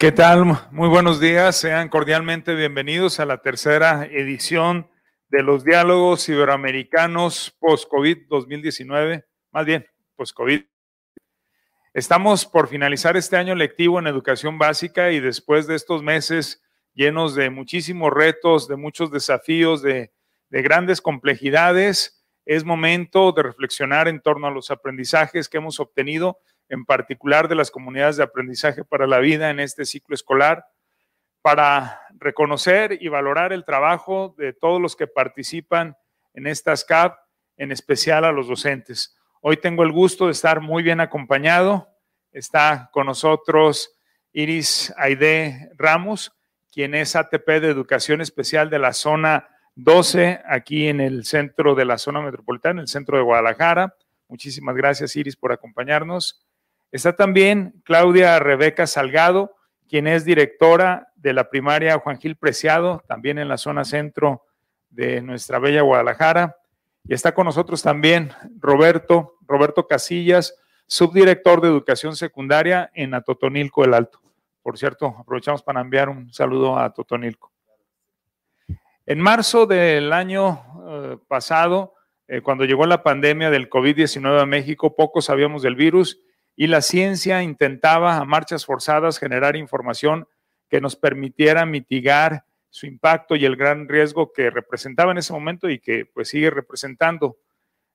¿Qué tal? Muy buenos días. Sean cordialmente bienvenidos a la tercera edición de los diálogos iberoamericanos post-COVID 2019, más bien post-COVID. Estamos por finalizar este año lectivo en educación básica y después de estos meses llenos de muchísimos retos, de muchos desafíos, de, de grandes complejidades, es momento de reflexionar en torno a los aprendizajes que hemos obtenido en particular de las comunidades de aprendizaje para la vida en este ciclo escolar, para reconocer y valorar el trabajo de todos los que participan en estas CAP, en especial a los docentes. Hoy tengo el gusto de estar muy bien acompañado. Está con nosotros Iris Aide Ramos, quien es ATP de Educación Especial de la zona 12, aquí en el centro de la zona metropolitana, en el centro de Guadalajara. Muchísimas gracias, Iris, por acompañarnos. Está también Claudia Rebeca Salgado, quien es directora de la primaria Juan Gil Preciado, también en la zona centro de nuestra bella Guadalajara. Y está con nosotros también Roberto, Roberto Casillas, subdirector de educación secundaria en Atotonilco el Alto. Por cierto, aprovechamos para enviar un saludo a Atotonilco. En marzo del año eh, pasado, eh, cuando llegó la pandemia del COVID-19 a México, poco sabíamos del virus y la ciencia intentaba a marchas forzadas generar información que nos permitiera mitigar su impacto y el gran riesgo que representaba en ese momento y que pues sigue representando.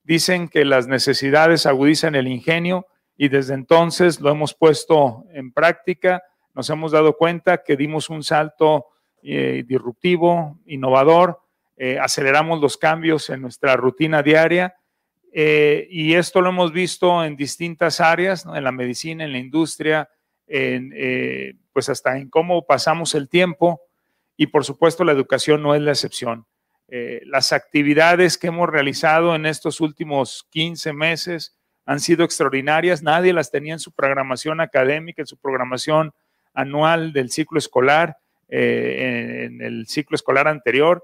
Dicen que las necesidades agudizan el ingenio y desde entonces lo hemos puesto en práctica, nos hemos dado cuenta que dimos un salto eh, disruptivo, innovador, eh, aceleramos los cambios en nuestra rutina diaria eh, y esto lo hemos visto en distintas áreas, en la medicina, en la industria, en, eh, pues hasta en cómo pasamos el tiempo. Y por supuesto la educación no es la excepción. Eh, las actividades que hemos realizado en estos últimos 15 meses han sido extraordinarias, nadie las tenía en su programación académica, en su programación anual del ciclo escolar, en el ciclo escolar anterior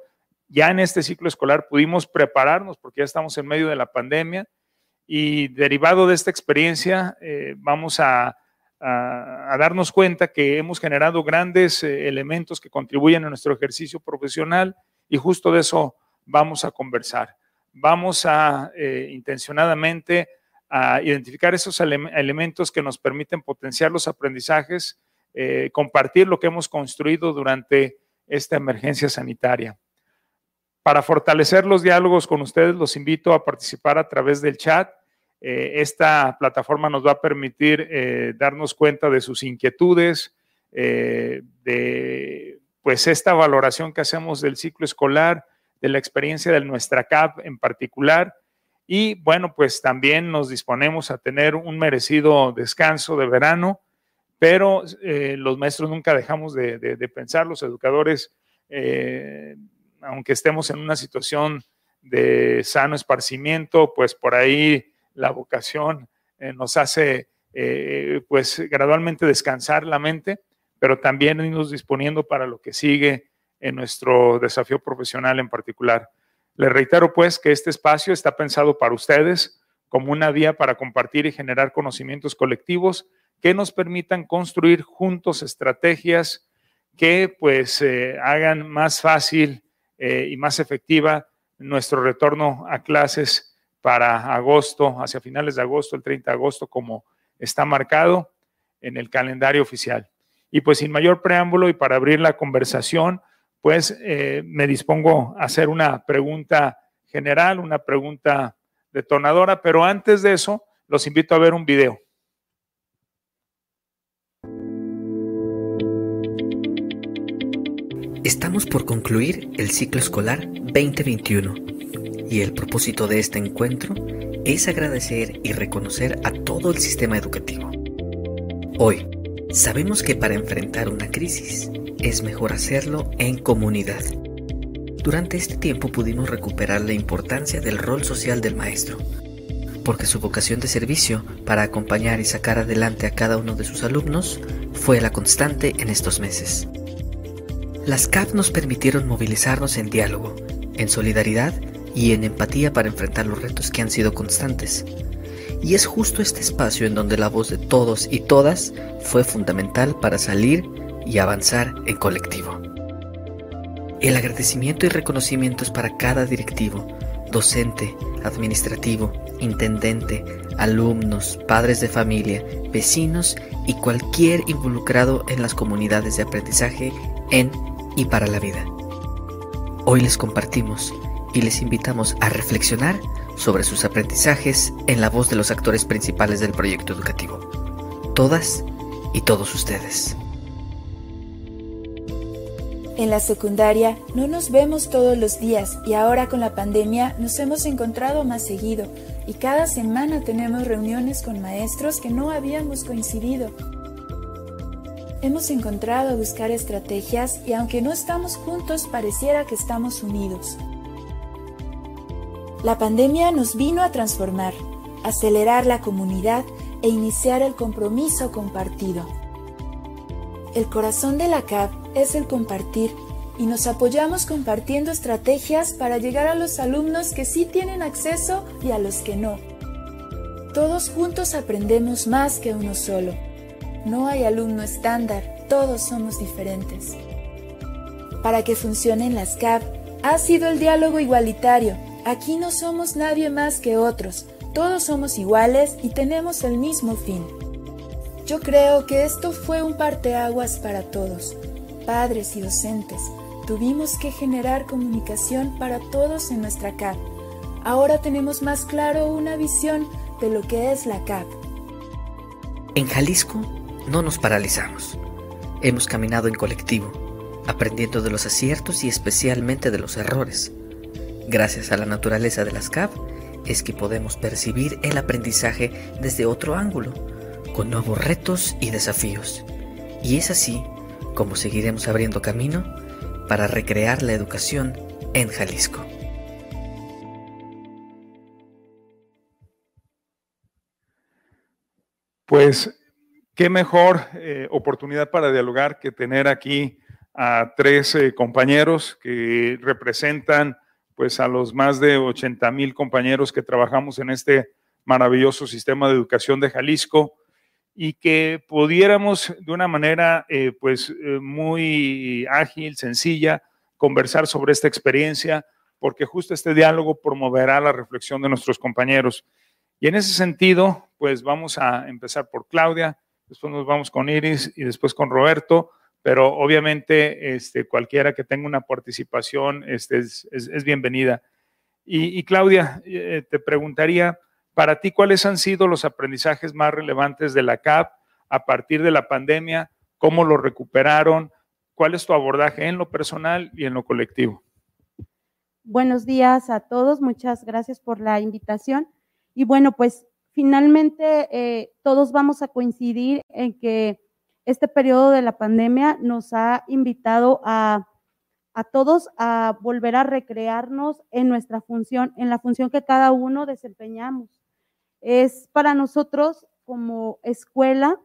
ya en este ciclo escolar pudimos prepararnos porque ya estamos en medio de la pandemia y derivado de esta experiencia eh, vamos a, darnos cuenta que hemos generado grandes eh, elementos que contribuyen a nuestro ejercicio profesional y justo de eso vamos a conversar. Vamos a eh, intencionadamente a identificar esos elementos que nos permiten potenciar los aprendizajes, compartir lo que hemos construido durante esta emergencia sanitaria. Para fortalecer los diálogos con ustedes, los invito a participar a través del chat. Eh, esta plataforma nos va a permitir eh, darnos cuenta de sus inquietudes, eh, de pues esta valoración que hacemos del ciclo escolar, de la experiencia de nuestra CAP en particular. Y bueno, pues también nos disponemos a tener un merecido descanso de verano, pero los maestros nunca dejamos de, de pensar, los educadores aunque estemos en una situación de sano esparcimiento, pues por ahí la vocación eh, nos hace eh, pues gradualmente descansar la mente, pero también irnos disponiendo para lo que sigue en nuestro desafío profesional en particular. Les reitero pues que este espacio está pensado para ustedes como una vía para compartir y generar conocimientos colectivos que nos permitan construir juntos estrategias que pues eh, hagan más fácil eh, y más efectiva nuestro retorno a clases para agosto, hacia finales de agosto, el 30 de agosto, como está marcado en el calendario oficial. Y pues sin mayor preámbulo y para abrir la conversación, pues eh, me dispongo a hacer una pregunta general, una pregunta detonadora, pero antes de eso, los invito a ver un video. Estamos por concluir el ciclo escolar 2021 y el propósito de este encuentro es agradecer y reconocer a todo el sistema educativo. Hoy, sabemos que para enfrentar una crisis es mejor hacerlo en comunidad. Durante este tiempo pudimos recuperar la importancia del rol social del maestro, porque su vocación de servicio para acompañar y sacar adelante a cada uno de sus alumnos fue la constante en estos meses. Las CAP nos permitieron movilizarnos en diálogo, en solidaridad y en empatía para enfrentar los retos que han sido constantes. Y es justo este espacio en donde la voz de todos y todas fue fundamental para salir y avanzar en colectivo. El agradecimiento y reconocimiento es para cada directivo, docente, administrativo, intendente, alumnos, padres de familia, vecinos y cualquier involucrado en las comunidades de aprendizaje en y para la vida. Hoy les compartimos y les invitamos a reflexionar sobre sus aprendizajes en la voz de los actores principales del proyecto educativo. Todas y todos ustedes. En la secundaria no nos vemos todos los días y ahora con la pandemia nos hemos encontrado más seguido y cada semana tenemos reuniones con maestros que no habíamos coincidido. Hemos encontrado buscar estrategias y aunque no estamos juntos pareciera que estamos unidos. La pandemia nos vino a transformar, acelerar la comunidad e iniciar el compromiso compartido. El corazón de la CAP es el compartir y nos apoyamos compartiendo estrategias para llegar a los alumnos que sí tienen acceso y a los que no. Todos juntos aprendemos más que uno solo. No hay alumno estándar, todos somos diferentes. Para que funcionen las CAP, ha sido el diálogo igualitario Aquí no somos nadie más que otros, todos somos iguales y tenemos el mismo fin. Yo creo que esto fue un parteaguas para todos, padres y docentes. Tuvimos que generar comunicación para todos en nuestra CAP. Ahora tenemos más claro una visión de lo que es la CAP. En Jalisco no nos paralizamos. Hemos caminado en colectivo, aprendiendo de los aciertos y especialmente de los errores Gracias a la naturaleza de las CAP es que podemos percibir el aprendizaje desde otro ángulo, con nuevos retos y desafíos. Y es así como seguiremos abriendo camino para recrear la educación en Jalisco. Pues qué mejor eh, oportunidad para dialogar que tener aquí a tres eh, compañeros que representan pues a los más de 80 mil compañeros que trabajamos en este maravilloso sistema de educación de Jalisco y que pudiéramos de una manera eh, pues eh, muy ágil, sencilla, conversar sobre esta experiencia, porque justo este diálogo promoverá la reflexión de nuestros compañeros. Y en ese sentido, pues vamos a empezar por Claudia, después nos vamos con Iris y después con Roberto pero obviamente este, cualquiera que tenga una participación este, es, bienvenida. Y, Claudia, eh, te preguntaría, para ti, ¿cuáles han sido los aprendizajes más relevantes de la CAP a partir de la pandemia? ¿Cómo lo recuperaron? ¿Cuál es tu abordaje en lo personal y en lo colectivo? Buenos días a todos, muchas gracias por la invitación. Y bueno, pues finalmente eh, todos vamos a coincidir en que este periodo de la pandemia nos ha invitado a, todos a volver a recrearnos en nuestra función, en la función que cada uno desempeñamos. Es para nosotros como escuela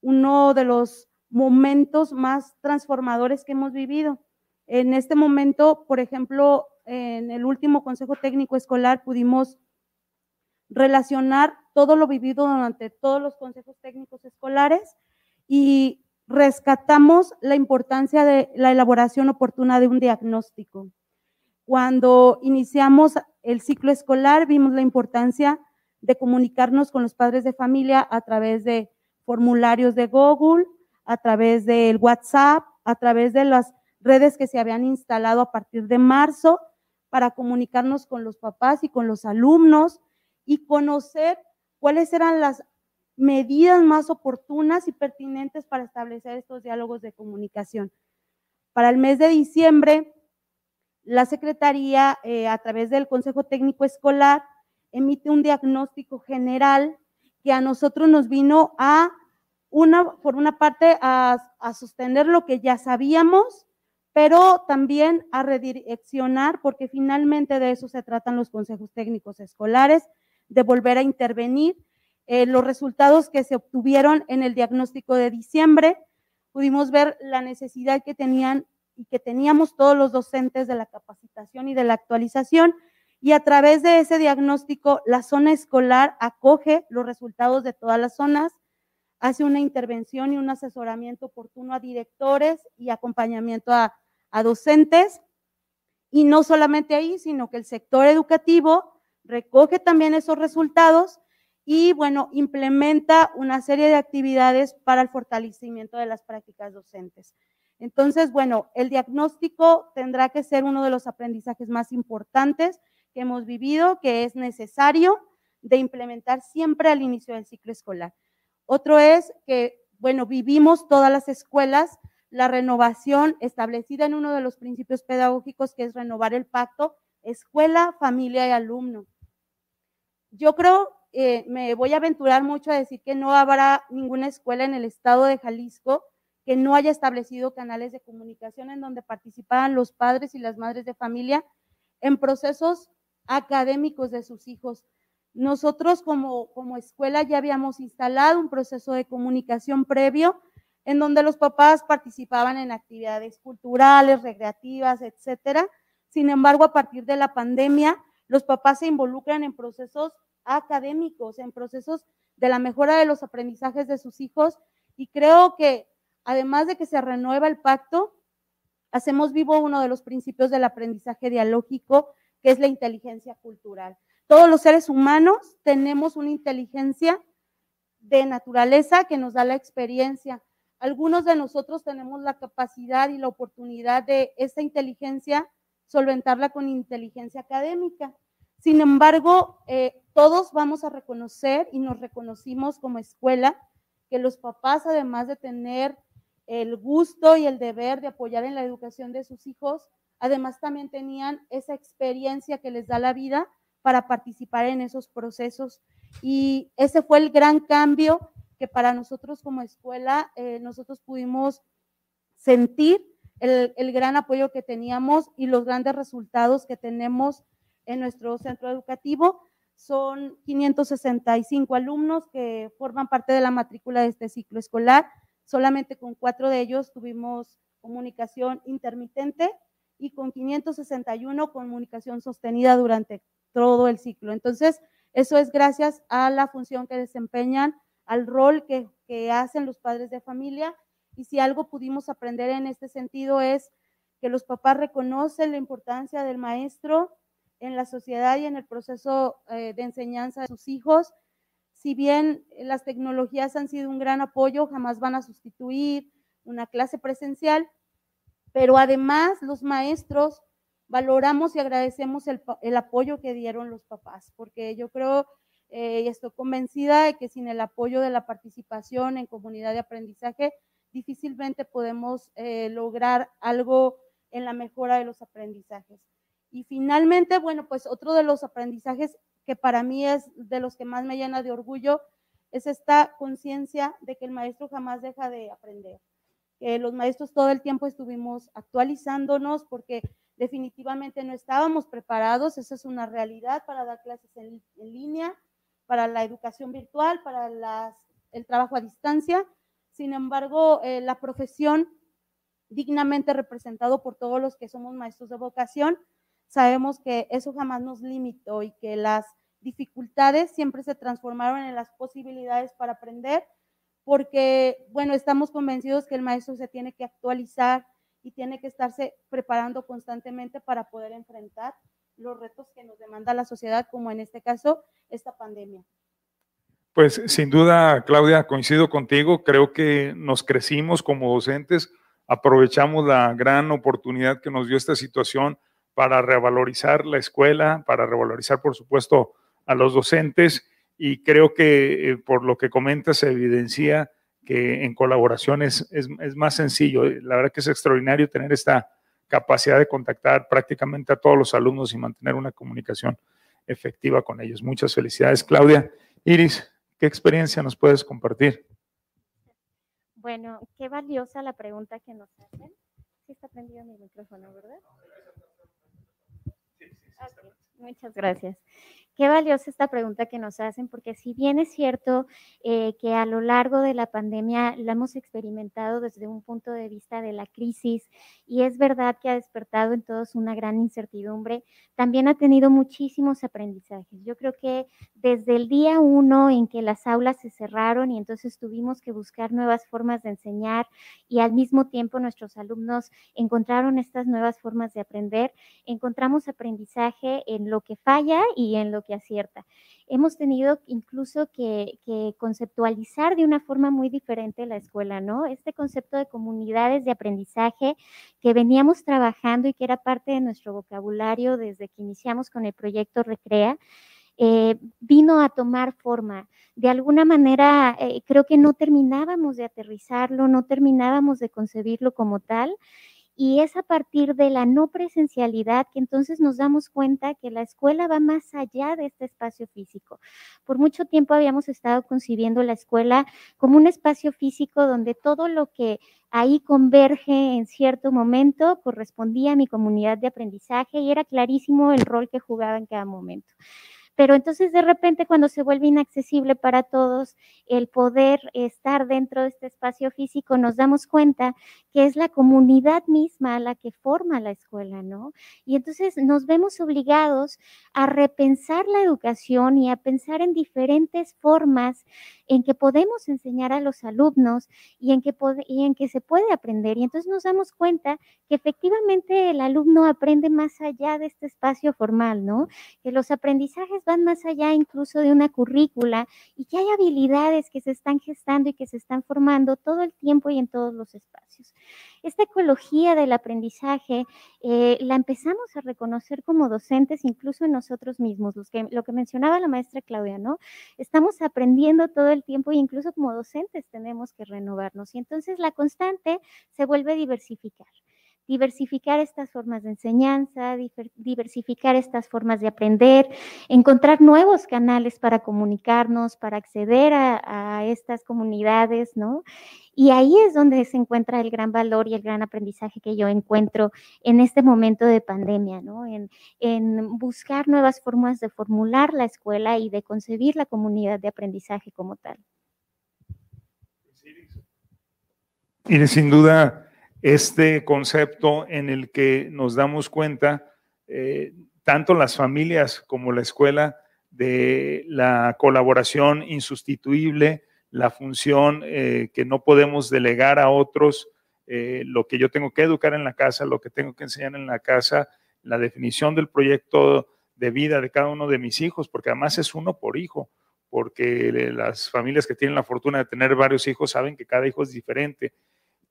uno de los momentos más transformadores que hemos vivido. En este momento, por ejemplo, en el último Consejo Técnico Escolar pudimos relacionar todo lo vivido durante todos los consejos técnicos escolares y rescatamos la importancia de la elaboración oportuna de un diagnóstico. Cuando iniciamos el ciclo escolar, vimos la importancia de comunicarnos con los padres de familia a través de formularios de Google, a través del WhatsApp, a través de las redes que se habían instalado a partir de marzo para comunicarnos con los papás y con los alumnos y conocer cuáles eran las medidas más oportunas y pertinentes para establecer estos diálogos de comunicación. Para el mes de diciembre, la Secretaría, eh, a través del Consejo Técnico Escolar, emite un diagnóstico general que a nosotros nos vino a, una, por una parte, a, a sostener lo que ya sabíamos, pero también a redireccionar, porque finalmente de eso se tratan los consejos técnicos escolares, de volver a intervenir eh, los resultados que se obtuvieron en el diagnóstico de diciembre, pudimos ver la necesidad que tenían y que teníamos todos los docentes de la capacitación y de la actualización. Y a través de ese diagnóstico, la zona escolar acoge los resultados de todas las zonas, hace una intervención y un asesoramiento oportuno a directores y acompañamiento a, a docentes. Y no solamente ahí, sino que el sector educativo recoge también esos resultados y, bueno, implementa una serie de actividades para el fortalecimiento de las prácticas docentes. Entonces, bueno, el diagnóstico tendrá que ser uno de los aprendizajes más importantes que hemos vivido, que es necesario de implementar siempre al inicio del ciclo escolar. Otro es que, bueno, vivimos todas las escuelas la renovación establecida en uno de los principios pedagógicos, que es renovar el pacto escuela, familia y alumno. Yo creo, eh, me voy a aventurar mucho a decir que no habrá ninguna escuela en el estado de Jalisco que no haya establecido canales de comunicación en donde participaran los padres y las madres de familia en procesos académicos de sus hijos. Nosotros como, como escuela ya habíamos instalado un proceso de comunicación previo en donde los papás participaban en actividades culturales, recreativas, etcétera. Sin embargo, a partir de la pandemia, los papás se involucran en procesos académicos, en procesos de la mejora de los aprendizajes de sus hijos y creo que además de que se renueva el pacto, hacemos vivo uno de los principios del aprendizaje dialógico, que es la inteligencia cultural. Todos los seres humanos tenemos una inteligencia de naturaleza que nos da la experiencia. Algunos de nosotros tenemos la capacidad y la oportunidad de esa inteligencia solventarla con inteligencia académica. Sin embargo, eh, todos vamos a reconocer y nos reconocimos como escuela que los papás, además de tener el gusto y el deber de apoyar en la educación de sus hijos, además también tenían esa experiencia que les da la vida para participar en esos procesos. Y ese fue el gran cambio que para nosotros como escuela, eh, nosotros pudimos sentir el, gran apoyo que teníamos y los grandes resultados que tenemos en nuestro centro educativo. Son 565 alumnos que forman parte de la matrícula de este ciclo escolar Solamente con cuatro de ellos tuvimos comunicación intermitente y con 561 comunicación sostenida durante todo el ciclo. Entonces, eso es gracias a la función que desempeñan, al rol que hacen los padres de familia. Y si algo pudimos aprender en este sentido es que los papás reconocen la importancia del maestro en la sociedad y en el proceso eh, de enseñanza de sus hijos. Si bien las tecnologías han sido un gran apoyo, jamás van a sustituir una clase presencial, pero además los maestros valoramos y agradecemos el, apoyo que dieron los papás, porque yo creo eh, y estoy convencida de que sin el apoyo de la participación en comunidad de aprendizaje, difícilmente podemos eh, lograr algo en la mejora de los aprendizajes. Y finalmente, bueno, pues otro de los aprendizajes que para mí es de los que más me llena de orgullo, es esta conciencia de que el maestro jamás deja de aprender. Que los maestros todo el tiempo estuvimos actualizándonos porque definitivamente no estábamos preparados, esa es una realidad para dar clases en, línea, para la educación virtual, para el trabajo a distancia. Sin embargo, eh, la profesión dignamente representado por todos los que somos maestros de vocación, sabemos que eso jamás nos limitó y que las dificultades siempre se transformaron en las posibilidades para aprender, porque, bueno, estamos convencidos que el maestro se tiene que actualizar y tiene que estarse preparando constantemente para poder enfrentar los retos que nos demanda la sociedad, como en este caso, esta pandemia. Pues sin duda, Claudia, coincido contigo, creo que nos crecimos como docentes, aprovechamos la gran oportunidad que nos dio esta situación para revalorizar la escuela, para revalorizar, por supuesto, a los docentes y creo que eh, por lo que comenta se evidencia que en colaboración es, es, más sencillo. La verdad que es extraordinario tener esta capacidad de contactar prácticamente a todos los alumnos y mantener una comunicación efectiva con ellos. Muchas felicidades, Claudia. Iris, ¿qué experiencia nos puedes compartir? Bueno, qué valiosa la pregunta que nos hacen. Sí está prendido mi micrófono, ¿verdad? Muchas gracias. Qué valiosa esta pregunta que nos hacen, porque si bien es cierto eh, que a lo largo de la pandemia la hemos experimentado desde un punto de vista de la crisis y es verdad que ha despertado en todos una gran incertidumbre, también ha tenido muchísimos aprendizajes. Yo creo que desde el día uno en que las aulas se cerraron y entonces tuvimos que buscar nuevas formas de enseñar y al mismo tiempo nuestros alumnos encontraron estas nuevas formas de aprender, encontramos aprendizaje en lo que falla y en lo que acierta. Hemos tenido incluso que, conceptualizar de una forma muy diferente la escuela, ¿no? Este concepto de comunidades de aprendizaje que veníamos trabajando y que era parte de nuestro vocabulario desde que iniciamos con el proyecto Recrea, eh, vino a tomar forma. De alguna manera, eh, creo que no terminábamos de aterrizarlo, no terminábamos de concebirlo como tal. Y es a partir de la no presencialidad que entonces nos damos cuenta que la escuela va más allá de este espacio físico. Por mucho tiempo habíamos estado concibiendo la escuela como un espacio físico donde todo lo que ahí converge en cierto momento correspondía a mi comunidad de aprendizaje y era clarísimo el rol que jugaba en cada momento. Pero entonces de repente cuando se vuelve inaccesible para todos el poder estar dentro de este espacio físico, nos damos cuenta que es la comunidad misma la que forma la escuela, ¿no? Y entonces nos vemos obligados a repensar la educación y a pensar en diferentes formas en que podemos enseñar a los alumnos y en que, y en que se puede aprender. Y entonces nos damos cuenta que efectivamente el alumno aprende más allá de este espacio formal, ¿no? Que los aprendizajes van más allá incluso de una currícula y que hay habilidades que se están gestando y que se están formando todo el tiempo y en todos los espacios. Esta ecología del aprendizaje eh, la empezamos a reconocer como docentes incluso en nosotros mismos, los que, lo que mencionaba la maestra Claudia, ¿no? Estamos aprendiendo todo el tiempo e incluso como docentes tenemos que renovarnos y entonces la constante se vuelve diversificar diversificar estas formas de enseñanza, diversificar estas formas de aprender, encontrar nuevos canales para comunicarnos, para acceder a, estas comunidades, ¿no? Y ahí es donde se encuentra el gran valor y el gran aprendizaje que yo encuentro en este momento de pandemia, ¿no? En, en buscar nuevas formas de formular la escuela y de concebir la comunidad de aprendizaje como tal. Y sin duda, este concepto en el que nos damos cuenta, eh, tanto las familias como la escuela, de la colaboración insustituible, la función eh, que no podemos delegar a otros, eh, lo que yo tengo que educar en la casa, lo que tengo que enseñar en la casa, la definición del proyecto de vida de cada uno de mis hijos, porque además es uno por hijo, porque las familias que tienen la fortuna de tener varios hijos saben que cada hijo es diferente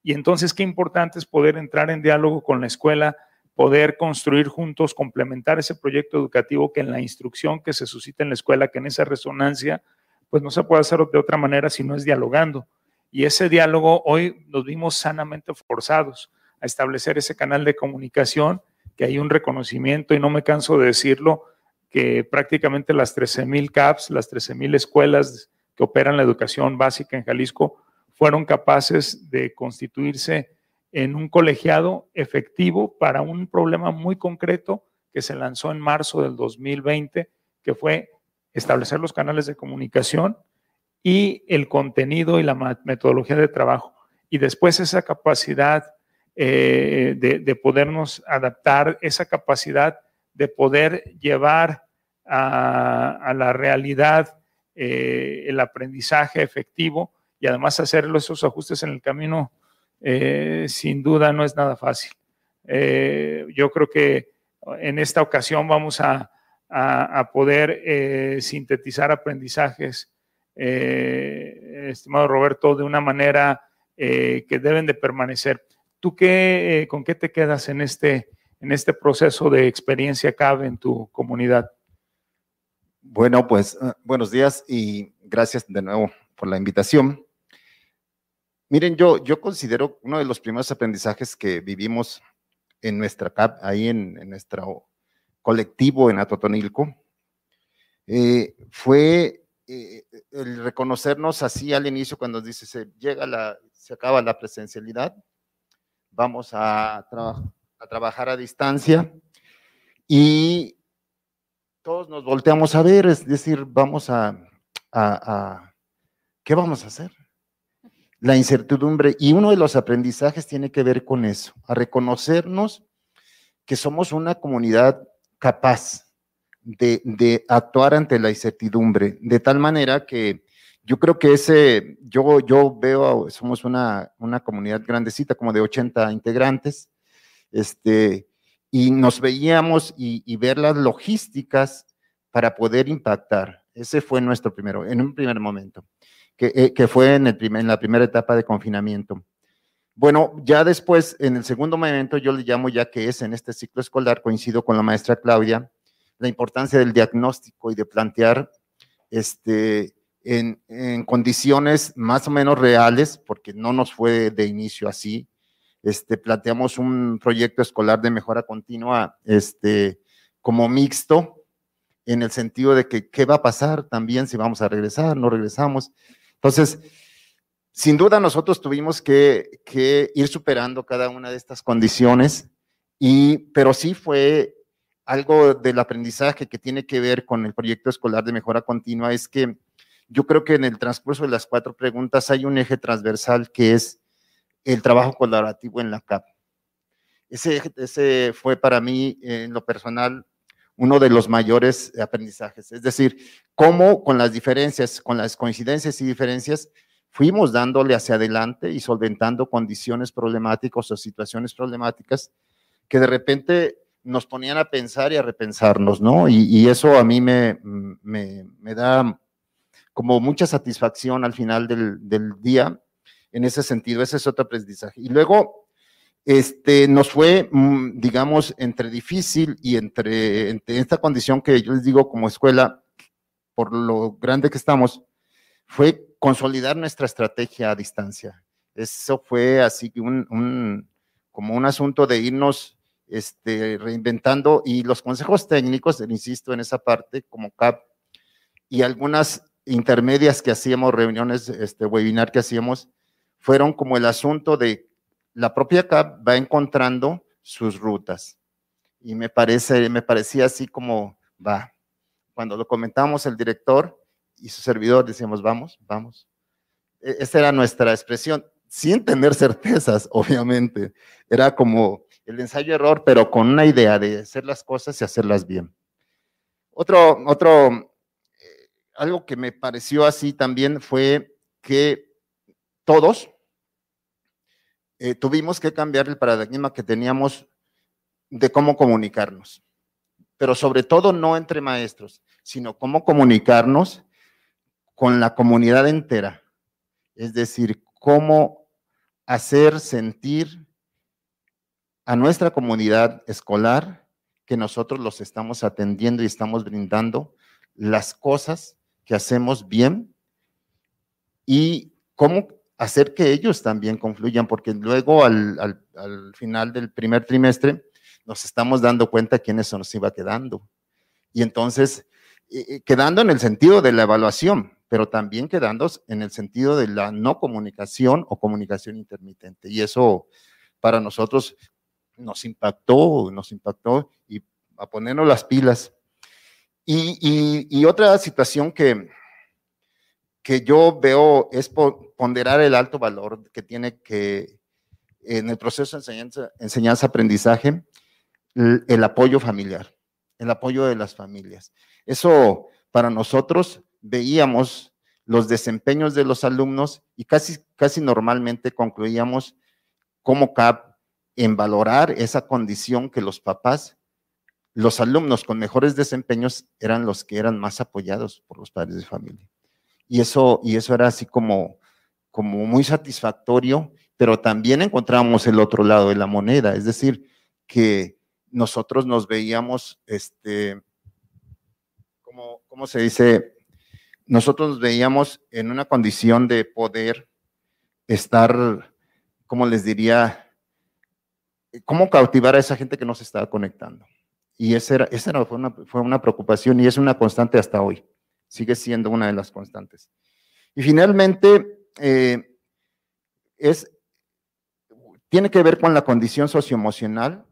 y entonces, qué importante es poder entrar en diálogo con la escuela, poder construir juntos, complementar ese proyecto educativo que en la instrucción que se suscita en la escuela, que en esa resonancia, pues no se puede hacer de otra manera si no es dialogando. Y ese diálogo hoy nos vimos sanamente forzados a establecer ese canal de comunicación, que hay un reconocimiento, y no me canso de decirlo, que prácticamente las 13.000 CAPS, las 13.000 escuelas que operan la educación básica en Jalisco, fueron capaces de constituirse en un colegiado efectivo para un problema muy concreto que se lanzó en marzo del 2020, que fue establecer los canales de comunicación y el contenido y la metodología de trabajo. Y después esa capacidad eh, de, podernos adaptar, esa capacidad de poder llevar a, la realidad eh, el aprendizaje efectivo y además hacer esos ajustes en el camino, eh, sin duda no es nada fácil. Eh, yo creo que en esta ocasión vamos a, poder eh, sintetizar aprendizajes, estimado Roberto, de una manera que deben de permanecer. ¿Tú qué, con qué te quedas en este, en este proceso de experiencia CAB en tu comunidad? Bueno, pues buenos días y gracias de nuevo por la invitación. Miren, yo, yo considero uno de los primeros aprendizajes que vivimos en nuestra CAP, ahí en, nuestro colectivo en Atotonilco, eh, fue eh, el reconocernos así al inicio cuando dice se llega la, se acaba la presencialidad, vamos a, a trabajar a distancia y todos nos volteamos a ver, es decir, vamos a, a ¿qué vamos a hacer? La incertidumbre y uno de los aprendizajes tiene que ver con eso, a reconocernos que somos una comunidad capaz de, actuar ante la incertidumbre, de tal manera que yo creo que ese, yo, yo veo, somos una, una comunidad grandecita, como de 80 integrantes, este, y nos veíamos y, ver las logísticas para poder impactar. Ese fue nuestro primero, en un primer momento, que, eh, que fue en, el primer, en la primera etapa de confinamiento. Bueno, ya después, en el segundo momento, yo le llamo ya que es en este ciclo escolar, coincido con la maestra Claudia, la importancia del diagnóstico y de plantear este, en, condiciones más o menos reales, porque no nos fue de inicio así. Este, planteamos un proyecto escolar de mejora continua este, como mixto, en el sentido de que qué va a pasar también si vamos a regresar, no regresamos. Entonces, sin duda nosotros tuvimos que, ir superando cada una de estas condiciones, y, pero sí fue algo del aprendizaje que tiene que ver con el proyecto escolar de mejora continua, es que yo creo que en el transcurso de las cuatro preguntas hay un eje transversal que es el trabajo colaborativo en la CAP. Ese, ese fue para mí, en lo personal, uno de los mayores aprendizajes. Es decir, cómo con las diferencias, con las coincidencias y diferencias, fuimos dándole hacia adelante y solventando condiciones problemáticas o situaciones problemáticas que de repente nos ponían a pensar y a repensarnos, ¿no? Y, eso a mí me, me, da como mucha satisfacción al final del, del, día, en ese sentido, ese es otro aprendizaje. Y luego, este, nos fue, mm, digamos, entre difícil y entre, entre esta condición que yo les digo como escuela, por lo grande que estamos, fue consolidar nuestra estrategia a distancia. Eso fue así un, como un asunto de irnos este, reinventando y los consejos técnicos, insisto en esa parte, como CAP, y algunas intermedias que hacíamos, reuniones, este webinar que hacíamos, fueron como el asunto de la propia CAP va encontrando sus rutas. Y me parece, me parecía así como va. Cuando lo comentamos el director, y su servidor decíamos, vamos, vamos. E, esa era nuestra expresión, sin tener certezas, obviamente. Era como el ensayo-error, pero con una idea de hacer las cosas y hacerlas bien. Otro, otro, eh, algo que me pareció así también fue que todos eh, tuvimos que cambiar el paradigma que teníamos de cómo comunicarnos, pero sobre todo no entre maestros, sino cómo comunicarnos con la comunidad entera. Es decir, cómo hacer sentir a nuestra comunidad escolar que nosotros los estamos atendiendo y estamos brindando las cosas que hacemos bien y cómo hacer que ellos también confluyan, porque luego al, final del primer trimestre nos estamos dando cuenta quién se nos iba quedando. Y entonces, eh, eh, quedando en el sentido de la evaluación, pero también quedando en el sentido de la no comunicación o comunicación intermitente. Y eso para nosotros nos impactó, nos impactó y a ponernos las pilas. Y, otra situación que, que yo veo es ponderar el alto valor que tiene que en el proceso de enseñanza-aprendizaje, el apoyo familiar, el apoyo de las familias. Eso para nosotros veíamos los desempeños de los alumnos y casi, casi normalmente concluíamos como CAP en valorar esa condición que los papás, los alumnos con mejores desempeños eran los que eran más apoyados por los padres de familia. Y eso, y eso era así como, como muy satisfactorio, pero también encontramos el otro lado de la moneda, es decir, que nosotros nos veíamos, este, como, ¿cómo se dice? nosotros nos veíamos en una condición de poder estar, como les diría, cómo cautivar a esa gente que no se estaba conectando. Y esa, era, esa fue, una, fue una preocupación y es una constante hasta hoy. Sigue siendo una de las constantes. Y finalmente, eh, es, tiene que ver con la condición socioemocional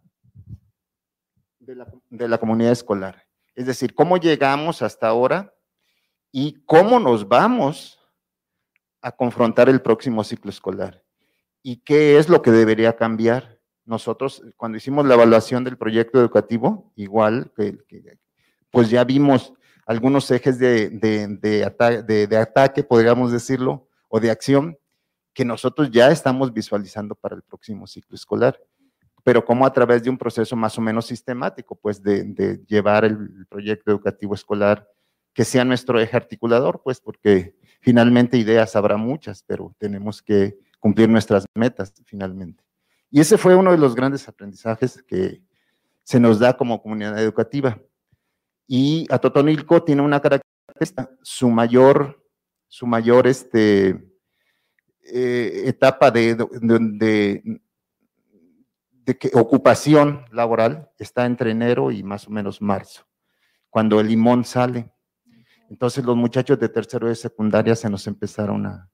de la, de la comunidad escolar. Es decir, cómo llegamos hasta ahora y cómo nos vamos a confrontar el próximo ciclo escolar y qué es lo que debería cambiar. Nosotros, cuando hicimos la evaluación del proyecto educativo, igual, pues ya vimos algunos ejes de, de, ataque, podríamos decirlo, o de acción, que nosotros ya estamos visualizando para el próximo ciclo escolar, pero como a través de un proceso más o menos sistemático, pues de, llevar el proyecto educativo escolar que sea nuestro eje articulador, pues porque finalmente ideas habrá muchas, pero tenemos que cumplir nuestras metas finalmente. Y ese fue uno de los grandes aprendizajes que se nos da como comunidad educativa. Y Atotonilco tiene una característica, su mayor, su mayor este, eh, etapa de, de, de, que ocupación laboral está entre enero y más o menos marzo, cuando el limón sale. Entonces los muchachos de tercero de secundaria se nos empezaron a,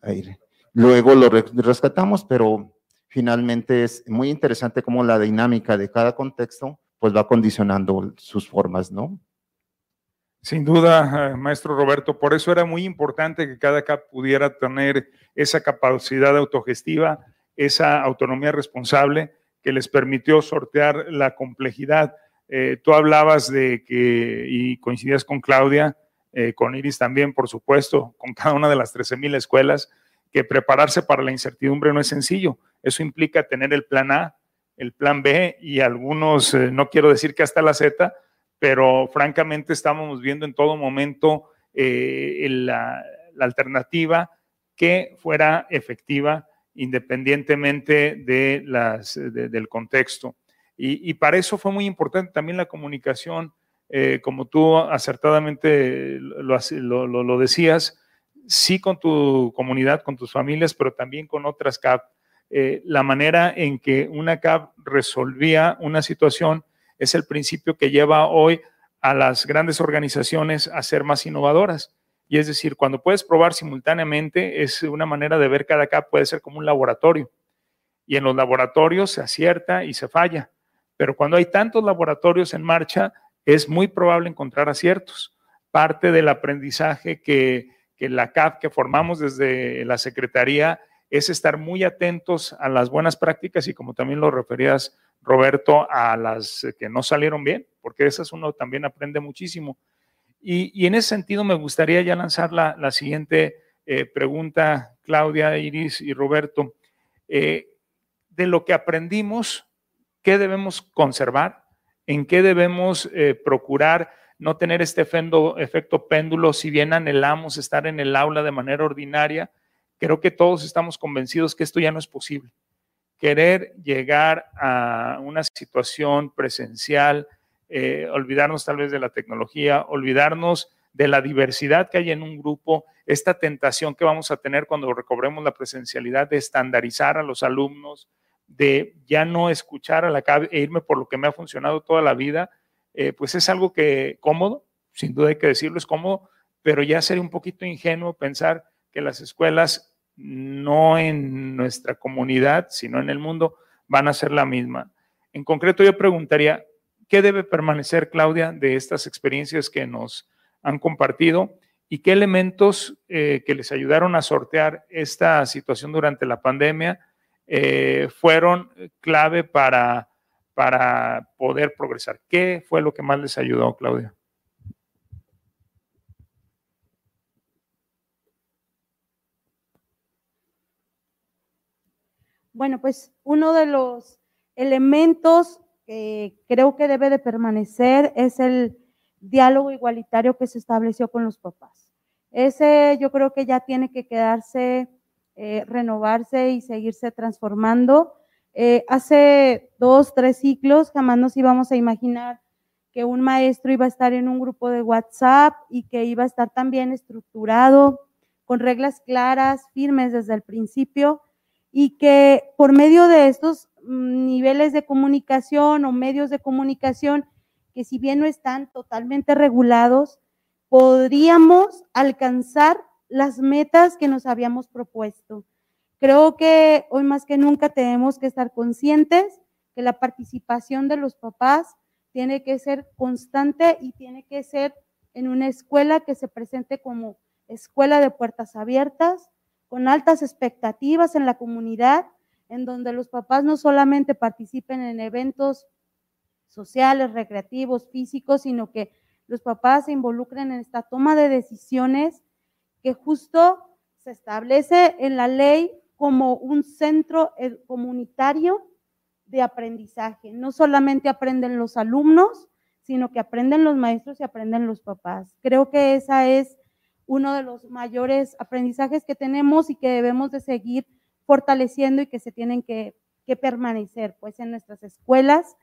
a ir. Luego lo rescatamos, pero finalmente es muy interesante cómo la dinámica de cada contexto pues va condicionando sus formas, ¿no? Sin duda, eh, maestro Roberto, por eso era muy importante que cada CAP pudiera tener esa capacidad autogestiva, esa autonomía responsable que les permitió sortear la complejidad. Eh, tú hablabas de que, y coincidías con Claudia, eh, con Iris también, por supuesto, con cada una de las 13.000 escuelas, que prepararse para la incertidumbre no es sencillo. Eso implica tener el plan A, el plan B y algunos, no quiero decir que hasta la Z, pero francamente estábamos viendo en todo momento eh, la, alternativa que fuera efectiva independientemente de las, del contexto. Y, para eso fue muy importante también la comunicación, eh, como tú acertadamente lo, lo, decías, sí con tu comunidad, con tus familias, pero también con otras CAP. Eh, la manera en que una CAP resolvía una situación es el principio que lleva hoy a las grandes organizaciones a ser más innovadoras. Y es decir, cuando puedes probar simultáneamente, es una manera de ver cada CAP, puede ser como un laboratorio. Y en los laboratorios se acierta y se falla. Pero cuando hay tantos laboratorios en marcha, es muy probable encontrar aciertos. Parte del aprendizaje que, que la CAP que formamos desde la Secretaría es estar muy atentos a las buenas prácticas y como también lo referías Roberto, a las que no salieron bien, porque esas uno también aprende muchísimo. Y, en ese sentido me gustaría ya lanzar la, siguiente eh, pregunta, Claudia, Iris y Roberto. Eh, de lo que aprendimos, ¿qué debemos conservar? ¿En qué debemos eh, procurar no tener este efecto péndulo? Si bien anhelamos estar en el aula de manera ordinaria, creo que todos estamos convencidos que esto ya no es posible. Querer llegar a una situación presencial, eh, olvidarnos tal vez de la tecnología, olvidarnos de la diversidad que hay en un grupo, esta tentación que vamos a tener cuando recobremos la presencialidad de estandarizar a los alumnos, de ya no escuchar a la e irme por lo que me ha funcionado toda la vida, eh, pues es algo que cómodo, sin duda hay que decirlo, es cómodo, pero ya sería un poquito ingenuo pensar que las escuelas no en nuestra comunidad, sino en el mundo, van a ser la misma. En concreto, yo preguntaría, ¿qué debe permanecer, Claudia, de estas experiencias que nos han compartido y qué elementos eh, que les ayudaron a sortear esta situación durante la pandemia eh, fueron clave para, para poder progresar? ¿Qué fue lo que más les ayudó, Claudia? Bueno, pues uno de los elementos que creo que debe de permanecer es el diálogo igualitario que se estableció con los papás. Ese yo creo que ya tiene que quedarse, eh, renovarse y seguirse transformando. Eh, hace dos, tres ciclos jamás nos íbamos a imaginar que un maestro iba a estar en un grupo de WhatsApp y que iba a estar también estructurado, con reglas claras, firmes desde el principio y que por medio de estos mm, niveles de comunicación o medios de comunicación, que si bien no están totalmente regulados, podríamos alcanzar las metas que nos habíamos propuesto. Creo que hoy más que nunca tenemos que estar conscientes que la participación de los papás tiene que ser constante y tiene que ser en una escuela que se presente como escuela de puertas abiertas, con altas expectativas en la comunidad, en donde los papás no solamente participen en eventos sociales, recreativos, físicos, sino que los papás se involucren en esta toma de decisiones que justo se establece en la ley como un centro comunitario de aprendizaje. No solamente aprenden los alumnos, sino que aprenden los maestros y aprenden los papás. Creo que esa es uno de los mayores aprendizajes que tenemos y que debemos de seguir fortaleciendo y que se tienen que, permanecer pues en nuestras escuelas.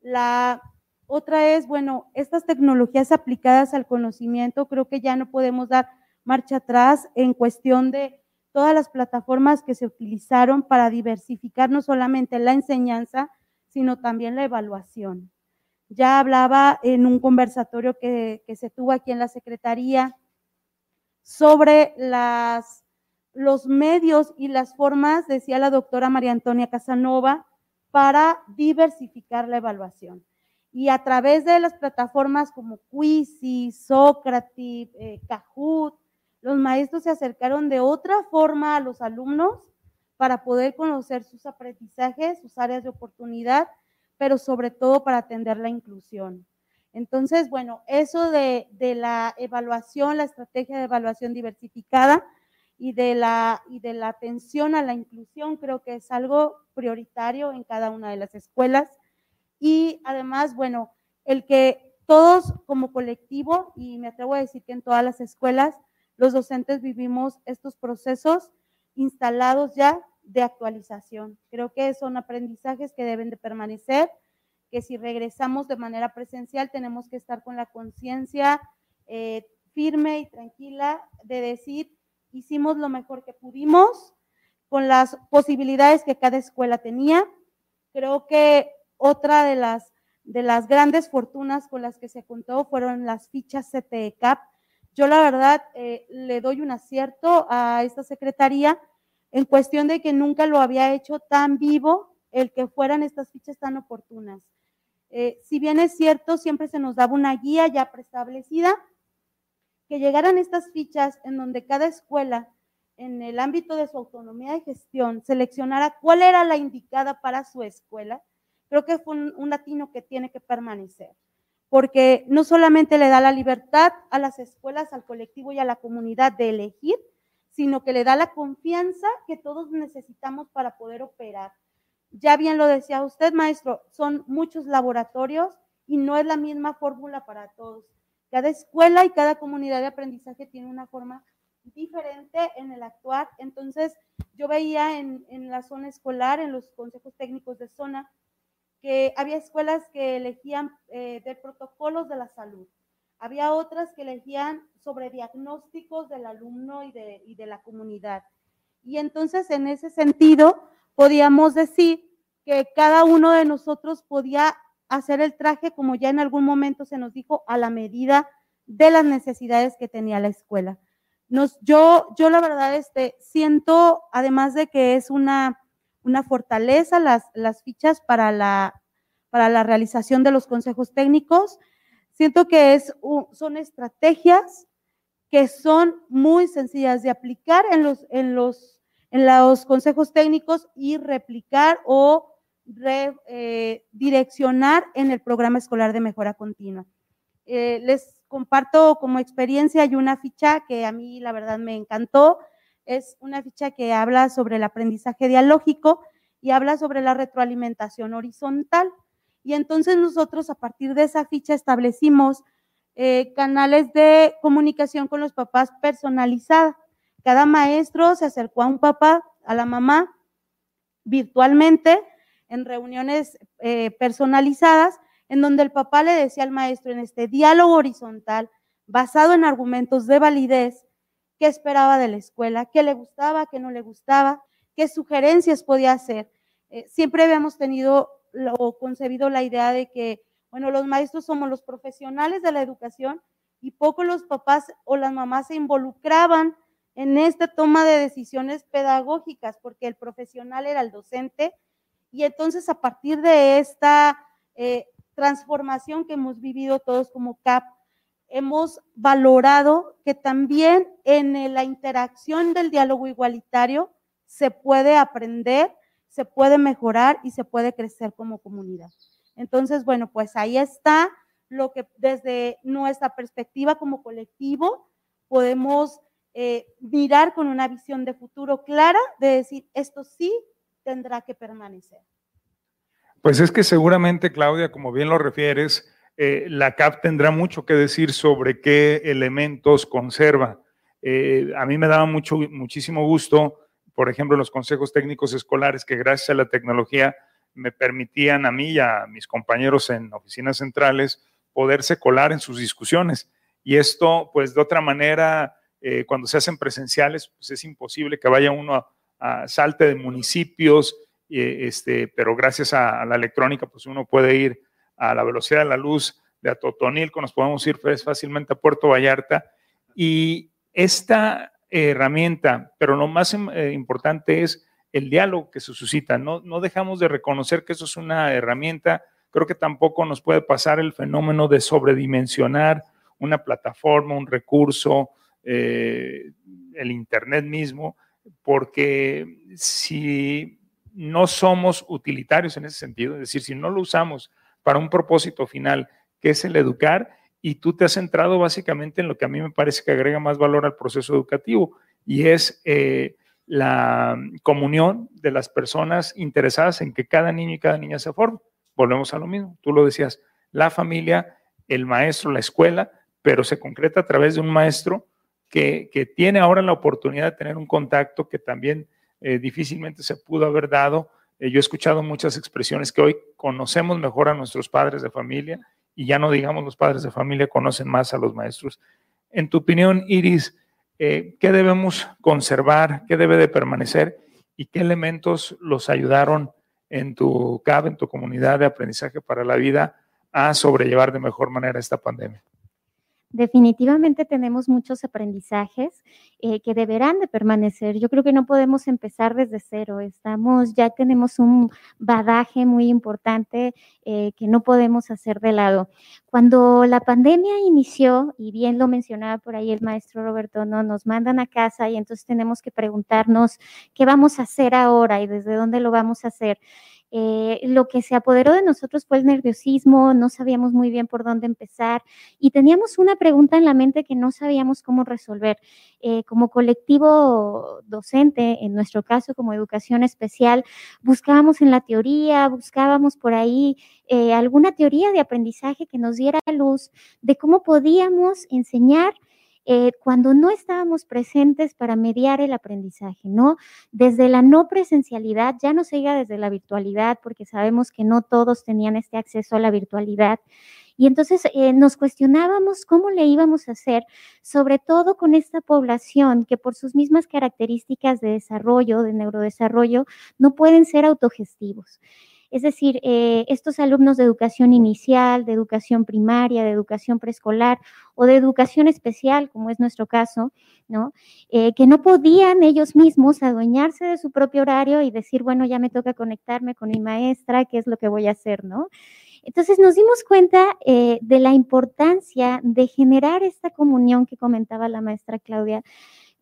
La otra es, bueno, estas tecnologías aplicadas al conocimiento, creo que ya no podemos dar marcha atrás en cuestión de todas las plataformas que se utilizaron para diversificar no solamente la enseñanza, sino también la evaluación. Ya hablaba en un conversatorio que se tuvo aquí en la Secretaría sobre los medios y las formas, decía la doctora María Antonia Casanova, para diversificar la evaluación. Y a través de las plataformas como Quizy, Socrative, eh, Kahoot, los maestros se acercaron de otra forma a los alumnos para poder conocer sus aprendizajes, sus áreas de oportunidad pero sobre todo para atender la inclusión. Entonces, bueno, eso de, la evaluación, la estrategia de evaluación diversificada y de, la, y de la atención a la inclusión, creo que es algo prioritario en cada una de las escuelas. Y además, bueno, el que todos como colectivo, y me atrevo a decir que en todas las escuelas, los docentes vivimos estos procesos instalados ya de actualización. Creo que son aprendizajes que deben de permanecer, que si regresamos de manera presencial tenemos que estar con la conciencia eh, firme y tranquila de decir, hicimos lo mejor que pudimos con las posibilidades que cada escuela tenía. Creo que otra de las, de las grandes fortunas con las que se contó fueron las fichas CTE CAP. Yo la verdad eh, le doy un acierto a esta secretaría en cuestión de que nunca lo había hecho tan vivo el que fueran estas fichas tan oportunas. Eh, si bien es cierto, siempre se nos daba una guía ya preestablecida, que llegaran estas fichas en donde cada escuela, en el ámbito de su autonomía de gestión, seleccionara cuál era la indicada para su escuela, creo que fue un, un latino que tiene que permanecer, porque no solamente le da la libertad a las escuelas, al colectivo y a la comunidad de elegir, sino que le da la confianza que todos necesitamos para poder operar. Ya bien lo decía usted, maestro, son muchos laboratorios y no es la misma fórmula para todos. Cada escuela y cada comunidad de aprendizaje tiene una forma diferente en el actuar. Entonces, yo veía en, la zona escolar, en los consejos técnicos de zona, que había escuelas que elegían eh, de protocolos de la salud. Había otras que elegían sobre diagnósticos del alumno y de, y de la comunidad. Y entonces, en ese sentido, podíamos decir que cada uno de nosotros podía hacer el traje, como ya en algún momento se nos dijo, a la medida de las necesidades que tenía la escuela. Nos, yo, yo la verdad este, siento, además de que es una, una fortaleza las, las fichas para la, para la realización de los consejos técnicos, Siento que es, son estrategias que son muy sencillas de aplicar en los, en los, en los consejos técnicos y replicar o eh, direccionar en el programa escolar de mejora continua. Eh, les comparto como experiencia, hay una ficha que a mí la verdad me encantó, es una ficha que habla sobre el aprendizaje dialógico y habla sobre la retroalimentación horizontal. Y entonces nosotros a partir de esa ficha establecimos eh, canales de comunicación con los papás personalizada. Cada maestro se acercó a un papá, a la mamá, virtualmente, en reuniones eh, personalizadas, en donde el papá le decía al maestro en este diálogo horizontal, basado en argumentos de validez, qué esperaba de la escuela, qué le gustaba, qué no le gustaba, qué sugerencias podía hacer. Eh, siempre habíamos tenido o concebido la idea de que, bueno, los maestros somos los profesionales de la educación y poco los papás o las mamás se involucraban en esta toma de decisiones pedagógicas, porque el profesional era el docente. Y entonces a partir de esta eh, transformación que hemos vivido todos como CAP, hemos valorado que también en la interacción del diálogo igualitario se puede aprender, se puede mejorar y se puede crecer como comunidad. Entonces, bueno, pues ahí está lo que desde nuestra perspectiva como colectivo podemos eh, mirar con una visión de futuro clara, de decir, esto sí tendrá que permanecer. Pues es que seguramente, Claudia, como bien lo refieres, eh, la CAP tendrá mucho que decir sobre qué elementos conserva. Eh, a mí me daba mucho, muchísimo gusto, por ejemplo, los consejos técnicos escolares que gracias a la tecnología me permitían a mí y a mis compañeros en oficinas centrales poderse colar en sus discusiones. Y esto, pues de otra manera, eh, cuando se hacen presenciales, pues es imposible que vaya uno a, salte de municipios, este, pero gracias a, a, la electrónica, pues uno puede ir a la velocidad de la luz de Atotonilco, nos podemos ir fácilmente a Puerto Vallarta. Y esta herramienta, pero lo más eh, importante es el diálogo que se suscita. No, no dejamos de reconocer que eso es una herramienta. Creo que tampoco nos puede pasar el fenómeno de sobredimensionar una plataforma, un recurso, eh, el Internet mismo, porque si no somos utilitarios en ese sentido, es decir, si no lo usamos para un propósito final, que es el educar, y tú te has centrado básicamente en lo que a mí me parece que agrega más valor al proceso educativo, y es eh, la comunión de las personas interesadas en que cada niño y cada niña se forme. Volvemos a lo mismo, tú lo decías, la familia, el maestro, la escuela, pero se concreta a través de un maestro que, tiene ahora la oportunidad de tener un contacto que también eh, difícilmente se pudo haber dado eh, yo he escuchado muchas expresiones que hoy conocemos mejor a nuestros padres de familia y ya no digamos los padres de familia conocen más a los maestros. En tu opinión, Iris, eh, ¿qué debemos conservar? ¿Qué debe de permanecer? ¿Y qué elementos los ayudaron en tu CAB, en tu comunidad de aprendizaje para la vida, a sobrellevar de mejor manera esta pandemia? Definitivamente tenemos muchos aprendizajes eh, que deberán de permanecer. Yo creo que no podemos empezar desde cero. Estamos, ya tenemos un badaje muy importante eh, que no podemos hacer de lado. Cuando la pandemia inició, y bien lo mencionaba por ahí el maestro Roberto, no nos mandan a casa y entonces tenemos que preguntarnos qué vamos a hacer ahora y desde dónde lo vamos a hacer. Eh, lo que se apoderó de nosotros fue el nerviosismo, no sabíamos muy bien por dónde empezar y teníamos una pregunta en la mente que no sabíamos cómo resolver. Eh, como colectivo docente, en nuestro caso como educación especial, buscábamos en la teoría, buscábamos por ahí eh, alguna teoría de aprendizaje que nos diera luz de cómo podíamos enseñar eh, cuando no estábamos presentes para mediar el aprendizaje, ¿no? Desde la no presencialidad, ya no se diga desde la virtualidad, porque sabemos que no todos tenían este acceso a la virtualidad. Y entonces eh, nos cuestionábamos cómo le íbamos a hacer, sobre todo con esta población que por sus mismas características de desarrollo, de neurodesarrollo, no pueden ser autogestivos. Es decir, eh, estos alumnos de educación inicial, de educación primaria, de educación preescolar o de educación especial, como es nuestro caso, ¿no? Eh, que no podían ellos mismos adueñarse de su propio horario y decir, bueno, ya me toca conectarme con mi maestra, ¿qué es lo que voy a hacer, no? Entonces nos dimos cuenta eh, de la importancia de generar esta comunión que comentaba la maestra Claudia,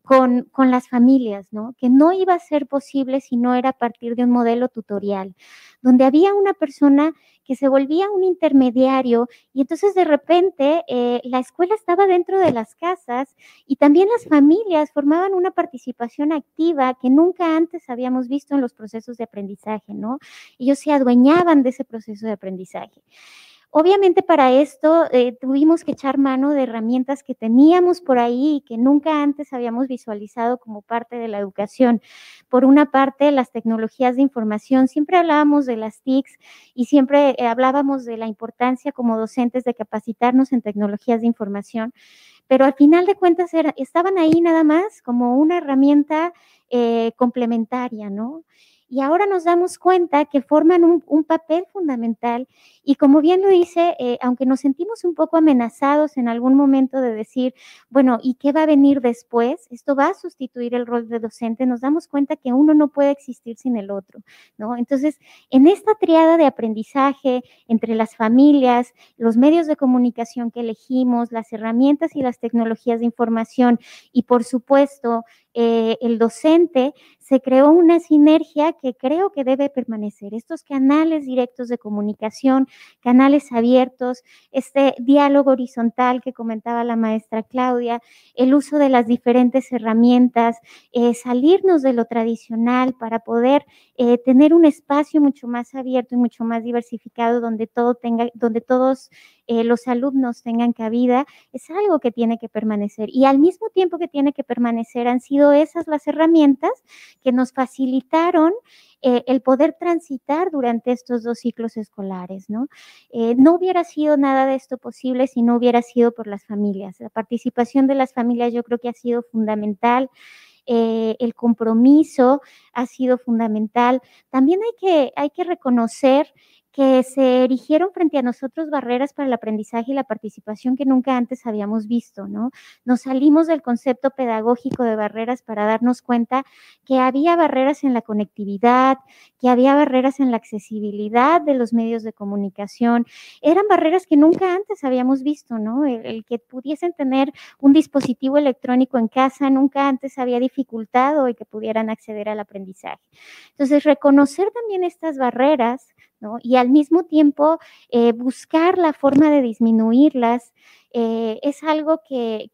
con, con, las familias, ¿no? Que no iba a ser posible si no era a partir de un modelo tutorial, donde había una persona que se volvía un intermediario y entonces de repente eh, la escuela estaba dentro de las casas y también las familias formaban una participación activa que nunca antes habíamos visto en los procesos de aprendizaje, ¿no? Ellos se adueñaban de ese proceso de aprendizaje. Obviamente para esto eh, tuvimos que echar mano de herramientas que teníamos por ahí y que nunca antes habíamos visualizado como parte de la educación. Por una parte, las tecnologías de información. Siempre hablábamos de las TICs y siempre eh, hablábamos de la importancia como docentes de capacitarnos en tecnologías de información pero al final de cuentas estaban ahí nada más como una herramienta eh, complementaria, ¿no? Y ahora nos damos cuenta que forman un, papel fundamental y como bien lo dice, eh, aunque nos sentimos un poco amenazados en algún momento de decir, bueno, ¿y qué va a venir después? Esto va a sustituir el rol de docente, nos damos cuenta que uno no puede existir sin el otro, ¿no? Entonces, en esta triada de aprendizaje entre las familias, los medios de comunicación que elegimos, las herramientas y las tecnologías de información y por supuesto eh, el docente, se creó una sinergia que creo que debe permanecer. Estos canales directos de comunicación, canales abiertos, este diálogo horizontal que comentaba la maestra Claudia, el uso de las diferentes herramientas, eh, salirnos de lo tradicional para poder eh, tener un espacio mucho más abierto y mucho más diversificado donde todo tenga, donde todos eh, los alumnos tengan cabida, es algo que tiene que permanecer. Y al mismo tiempo que tiene que permanecer, han sido esas las herramientas que nos facilitaron eh, el poder transitar durante estos dos ciclos escolares, ¿no? Eh, no hubiera sido nada de esto posible si no hubiera sido por las familias. La participación de las familias yo creo que ha sido fundamental. el compromiso ha sido fundamental. También hay que, hay que reconocer que se erigieron frente a nosotros barreras para el aprendizaje y la participación que nunca antes habíamos visto, ¿no? Nos salimos del concepto pedagógico de barreras para darnos cuenta que había barreras en la conectividad, que había barreras en la accesibilidad de los medios de comunicación. Eran barreras que nunca antes habíamos visto, ¿no? El, que pudiesen tener un dispositivo electrónico en casa nunca antes había dificultado y que pudieran acceder al aprendizaje. Entonces, reconocer también estas barreras y al mismo tiempo eh, buscar la forma de disminuirlas eh, es algo que,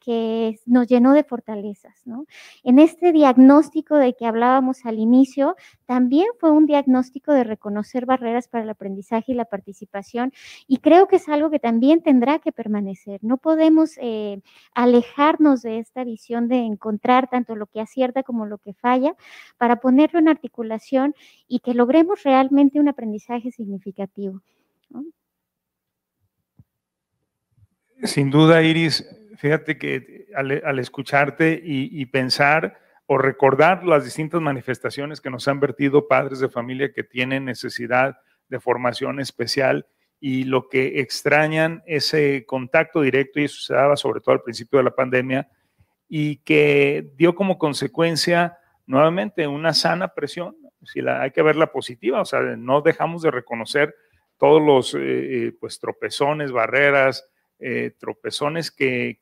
nos llenó de fortalezas. ¿no? En este diagnóstico de que hablábamos al inicio, también fue un diagnóstico de reconocer barreras para el aprendizaje y la participación, y creo que es algo que también tendrá que permanecer. No podemos eh, alejarnos de esta visión de encontrar tanto lo que acierta como lo que falla para ponerlo en articulación y que logremos realmente un aprendizaje significativo. Sin duda, Iris, fíjate que al, escucharte y, pensar o recordar las distintas manifestaciones que nos han vertido padres de familia que tienen necesidad de formación especial y lo que extrañan ese contacto directo, y eso se daba sobre todo al principio de la pandemia, y que dio como consecuencia nuevamente una sana presión, si la, hay que verla positiva, o sea, no dejamos de reconocer todos los eh, eh, pues tropezones, barreras, eh, tropezones que,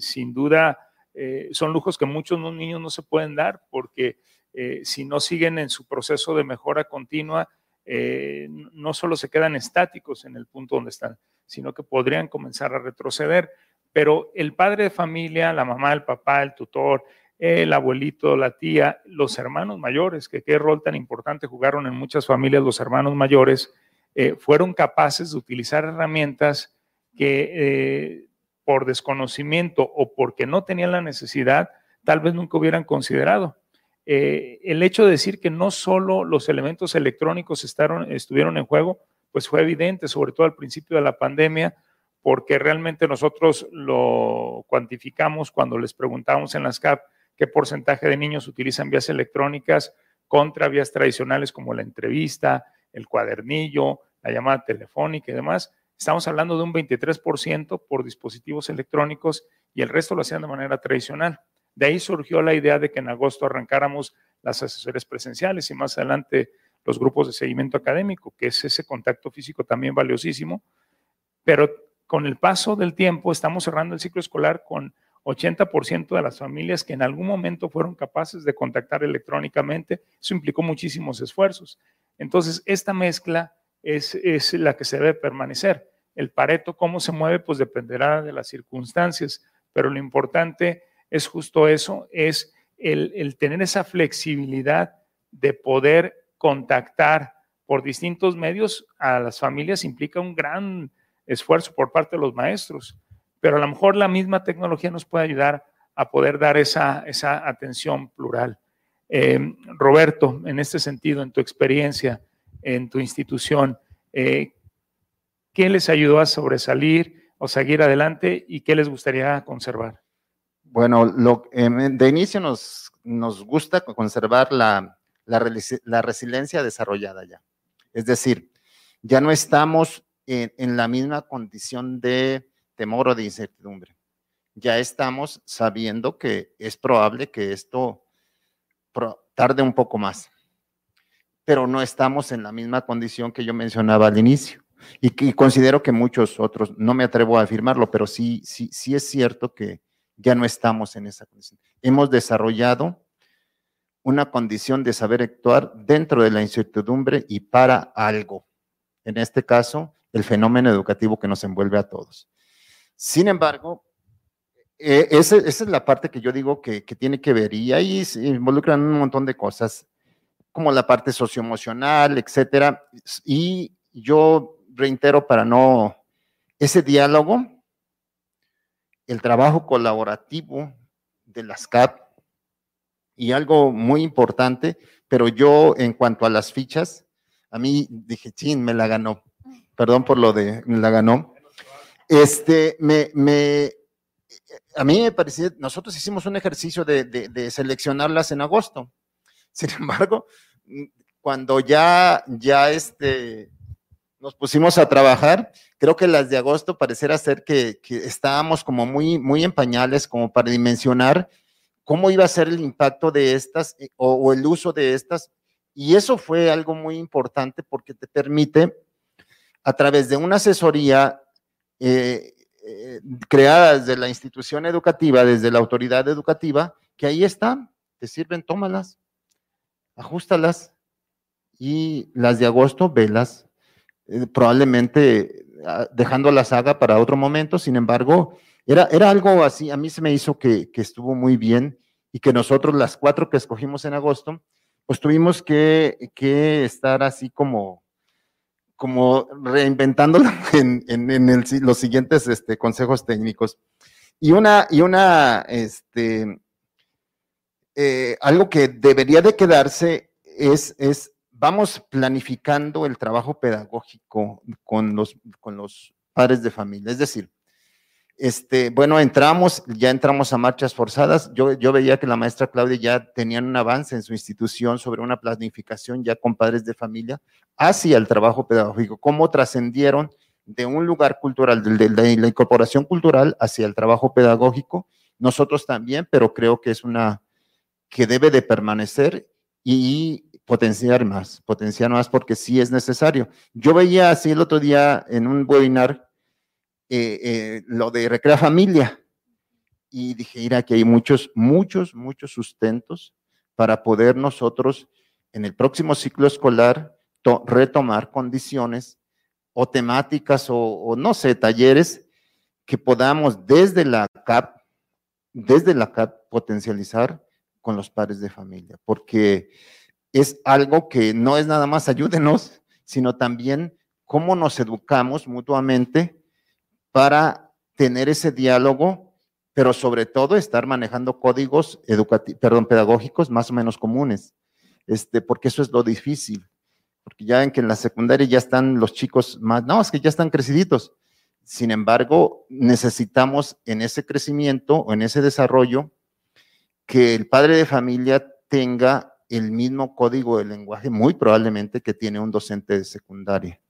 sin duda eh, son lujos que muchos niños no se pueden dar porque eh, si no siguen en su proceso de mejora continua, no solo se quedan estáticos en el punto donde están, sino que podrían comenzar a retroceder. Pero el padre de familia, la mamá, el papá, el tutor, el abuelito, la tía, los hermanos mayores, que qué rol tan importante jugaron en muchas familias los hermanos mayores, fueron capaces de utilizar herramientas que eh, por desconocimiento o porque no tenían la necesidad, tal vez nunca hubieran considerado. Eh, el hecho de decir que no solo los elementos electrónicos estuvieron en juego, pues fue evidente, sobre todo al principio de la pandemia, porque realmente nosotros lo cuantificamos cuando les preguntamos en las CAP qué porcentaje de niños utilizan vías electrónicas contra vías tradicionales como la entrevista, el cuadernillo, la llamada telefónica y demás. Estamos hablando de un 23% por dispositivos electrónicos y el resto lo hacían de manera tradicional. De ahí surgió la idea de que en agosto arrancáramos las asesorías presenciales y más adelante los grupos de seguimiento académico, que es ese contacto físico también valiosísimo. Pero con el paso del tiempo estamos cerrando el ciclo escolar con 80% de las familias que en algún momento fueron capaces de contactar electrónicamente. Eso implicó muchísimos esfuerzos. Entonces, esta mezcla es, la que se debe permanecer. El pareto, cómo se mueve, pues dependerá de las circunstancias, pero lo importante es justo eso, es el, tener esa flexibilidad de poder contactar por distintos medios a las familias implica un gran esfuerzo por parte de los maestros, pero a lo mejor la misma tecnología nos puede ayudar a poder dar esa, esa atención plural. Eh, Roberto, en este sentido, en tu experiencia, en tu institución. Eh, ¿Qué les ayudó a sobresalir o seguir adelante y qué les gustaría conservar? Bueno, lo, em, de inicio nos, nos gusta conservar la, la, la resiliencia desarrollada ya. Es decir, ya no estamos en, la misma condición de temor o de incertidumbre. Ya estamos sabiendo que es probable que esto tarde un poco más, pero no estamos en la misma condición que yo mencionaba al inicio. Y, considero que muchos otros, no me atrevo a afirmarlo, pero sí, sí, sí es cierto que ya no estamos en esa condición. Hemos desarrollado una condición de saber actuar dentro de la incertidumbre y para algo. En este caso, el fenómeno educativo que nos envuelve a todos. Sin embargo, eh, esa, es la parte que yo digo que, tiene que ver y ahí se involucran un montón de cosas, como la parte socioemocional, etcétera. Y yo reitero para no, ese diálogo, el trabajo colaborativo de las CAP y algo muy importante, pero yo en cuanto a las fichas, a mí dije, chin, me la ganó perdón por lo de la ganó. Este, me, me, a mí me parecía, nosotros hicimos un ejercicio de, de, seleccionarlas en agosto. Sin embargo, cuando ya, ya este, nos pusimos a trabajar, creo que las de agosto pareciera ser que, que estábamos como muy, muy en pañales como para dimensionar cómo iba a ser el impacto de estas eh, o, o el uso de estas. Y eso fue algo muy importante porque te permite a través de una asesoría eh, eh, creada desde la institución educativa, desde la autoridad educativa, que ahí están, te sirven, tómalas, ajustalas y las de agosto, velas, eh, probablemente ah, dejando la saga para otro momento, sin embargo, era, era algo así, a mí se me hizo que, que estuvo muy bien y que nosotros las cuatro que escogimos en agosto, pues tuvimos que, que estar así como como reinventándolo en, en, los siguientes este, consejos técnicos. Y una, y una, este, eh, algo que debería de quedarse es, es, vamos planificando el trabajo pedagógico con los, con los padres de familia. Es decir, este, bueno, entramos, ya entramos a marchas forzadas. Yo, yo veía que la maestra Claudia ya tenía un avance en su institución sobre una planificación ya con padres de familia hacia el trabajo pedagógico, cómo trascendieron de un lugar cultural, de, la incorporación cultural hacia el trabajo pedagógico. Nosotros también, pero creo que es una que debe de permanecer y potenciar más, potenciar más porque sí es necesario. Yo veía así el otro día en un webinar eh, eh, lo de Recrea Familia. Y dije, mira, que hay muchos, muchos, muchos sustentos para poder nosotros en el próximo ciclo escolar retomar condiciones o temáticas o, no sé, talleres que podamos desde la CAP, desde la CAP potencializar con los padres de familia, porque es algo que no es nada más ayúdenos, sino también cómo nos educamos mutuamente para tener ese diálogo, pero sobre todo estar manejando códigos perdón, pedagógicos más o menos comunes, este, porque eso es lo difícil, porque ya ven que en la secundaria ya están los chicos más, no, es que ya están creciditos. Sin embargo, necesitamos en ese crecimiento o en ese desarrollo que el padre de familia tenga el mismo código de lenguaje, muy probablemente que tiene un docente de secundaria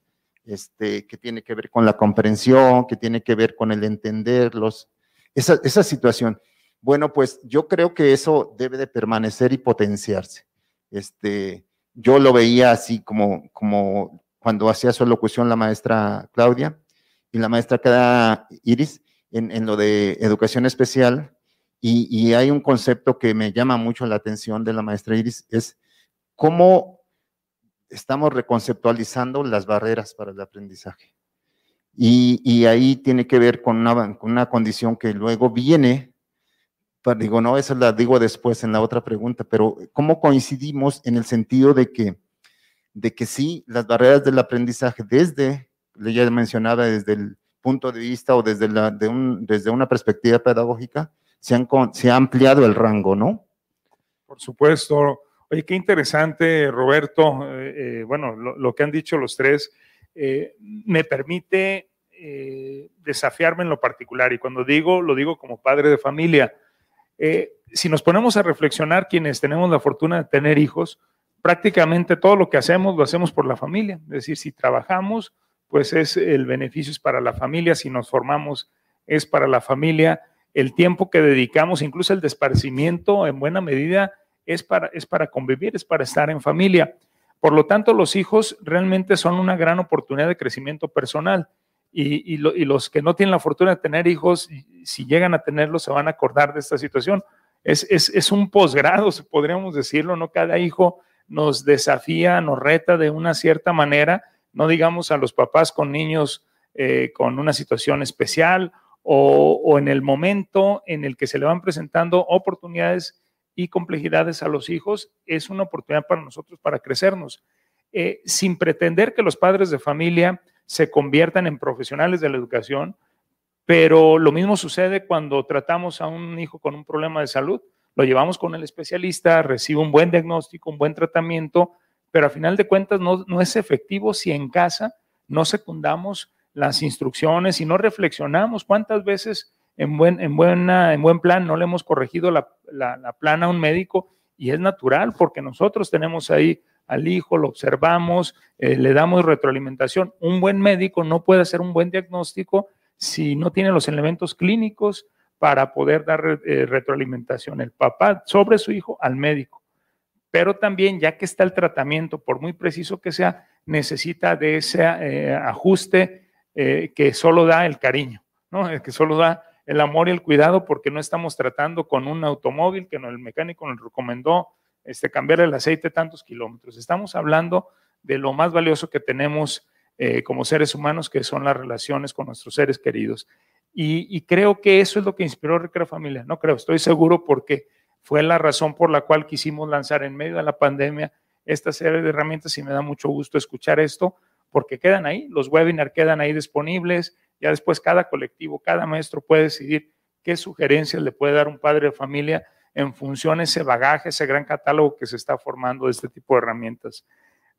este, que tiene que ver con la comprensión, que tiene que ver con el entenderlos, esa, esa situación. Bueno, pues yo creo que eso debe de permanecer y potenciarse. Este, yo lo veía así como, como cuando hacía su locución la maestra Claudia y la maestra Iris en, en, lo de educación especial. Y, y, hay un concepto que me llama mucho la atención de la maestra Iris, es cómo estamos reconceptualizando las barreras para el aprendizaje. Y, ahí tiene que ver con una, con una condición que luego viene, digo, no, esa la digo después en la otra pregunta, pero ¿cómo coincidimos en el sentido de que, de que sí, las barreras del aprendizaje desde, ya mencionaba, desde el punto de vista o desde, la, de un, desde una perspectiva pedagógica, se, ha ampliado el rango, ¿no? Por supuesto, Oye, qué interesante, Roberto. Eh, eh, bueno, lo, que han dicho los tres eh, me permite desafiarme en lo particular. Y cuando digo, lo digo como padre de familia. si nos ponemos a reflexionar, quienes tenemos la fortuna de tener hijos, prácticamente todo lo que hacemos lo hacemos por la familia. Es decir, si trabajamos, pues es el beneficio es para la familia, si nos formamos es para la familia, el tiempo que dedicamos, incluso el desparcimiento en buena medida es para, es para convivir, es para estar en familia. Por lo tanto, los hijos realmente son una gran oportunidad de crecimiento personal y, los que no tienen la fortuna de tener hijos, si llegan a tenerlos, se van a acordar de esta situación. Es, es un posgrado, podríamos decirlo, ¿no? Cada hijo nos desafía, nos reta de una cierta manera, no digamos a los papás con niños eh, con una situación especial o, en el momento en el que se le van presentando oportunidades y complejidades a los hijos, es una oportunidad para nosotros para crecernos, eh, sin pretender que los padres de familia se conviertan en profesionales de la educación, pero lo mismo sucede cuando tratamos a un hijo con un problema de salud lo llevamos con el especialista, recibe un buen diagnóstico, un buen tratamiento, pero a final de cuentas no, no es efectivo si en casa no secundamos las instrucciones y no reflexionamos cuántas veces en buen, en buena, en buen plan no le hemos corregido la, la, plana a un médico y es natural porque nosotros tenemos ahí al hijo, lo observamos, eh, le damos retroalimentación. Un buen médico no puede hacer un buen diagnóstico si no tiene los elementos clínicos, para poder dar eh, retroalimentación el papá sobre su hijo al médico. Pero también, ya que está el tratamiento, por muy preciso que sea, necesita de ese eh, ajuste eh, que solo da el cariño, ¿no? que solo da el amor y el cuidado, porque no estamos tratando con un automóvil que el mecánico nos recomendó este, cambiar el aceite tantos kilómetros. Estamos hablando de lo más valioso que tenemos como seres humanos, que son las relaciones con nuestros seres queridos. Y, creo que eso es lo que inspiró Recrea Familia. No creo, estoy seguro porque fue la razón por la cual quisimos lanzar en medio de la pandemia esta serie de herramientas y me da mucho gusto escuchar esto porque quedan ahí, los webinars quedan ahí disponibles, ya después cada colectivo, cada maestro puede decidir qué sugerencias le puede dar un padre de familia en función de ese bagaje, ese gran catálogo que se está formando de este tipo de herramientas.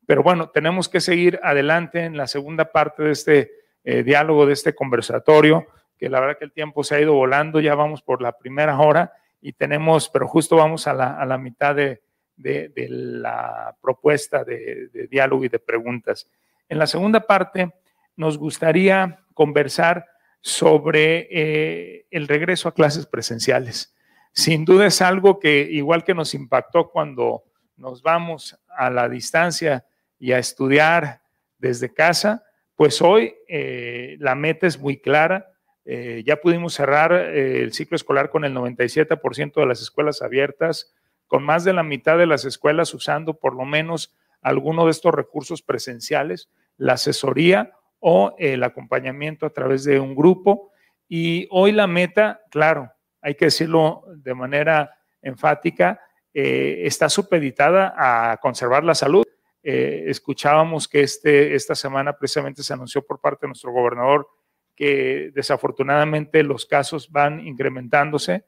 Pero bueno, tenemos que seguir adelante en la segunda parte de este eh, diálogo, de este conversatorio que la verdad que el tiempo se ha ido volando, ya vamos por la primera hora y tenemos, pero justo vamos a la, mitad de, la propuesta de, diálogo y de preguntas. En la segunda parte nos gustaría conversar sobre eh, el regreso a clases presenciales. Sin duda es algo que igual que nos impactó cuando nos vamos a la distancia y a estudiar desde casa, pues hoy eh, la meta es muy clara, eh, ya pudimos cerrar el ciclo escolar con el 97% de las escuelas abiertas, con más de la mitad de las escuelas usando por lo menos alguno de estos recursos presenciales, la asesoría o el acompañamiento a través de un grupo. Y hoy la meta, claro, hay que decirlo de manera enfática, eh, está supeditada a conservar la salud. escuchábamos que este, esta semana precisamente se anunció por parte de nuestro gobernador que desafortunadamente los casos van incrementándose.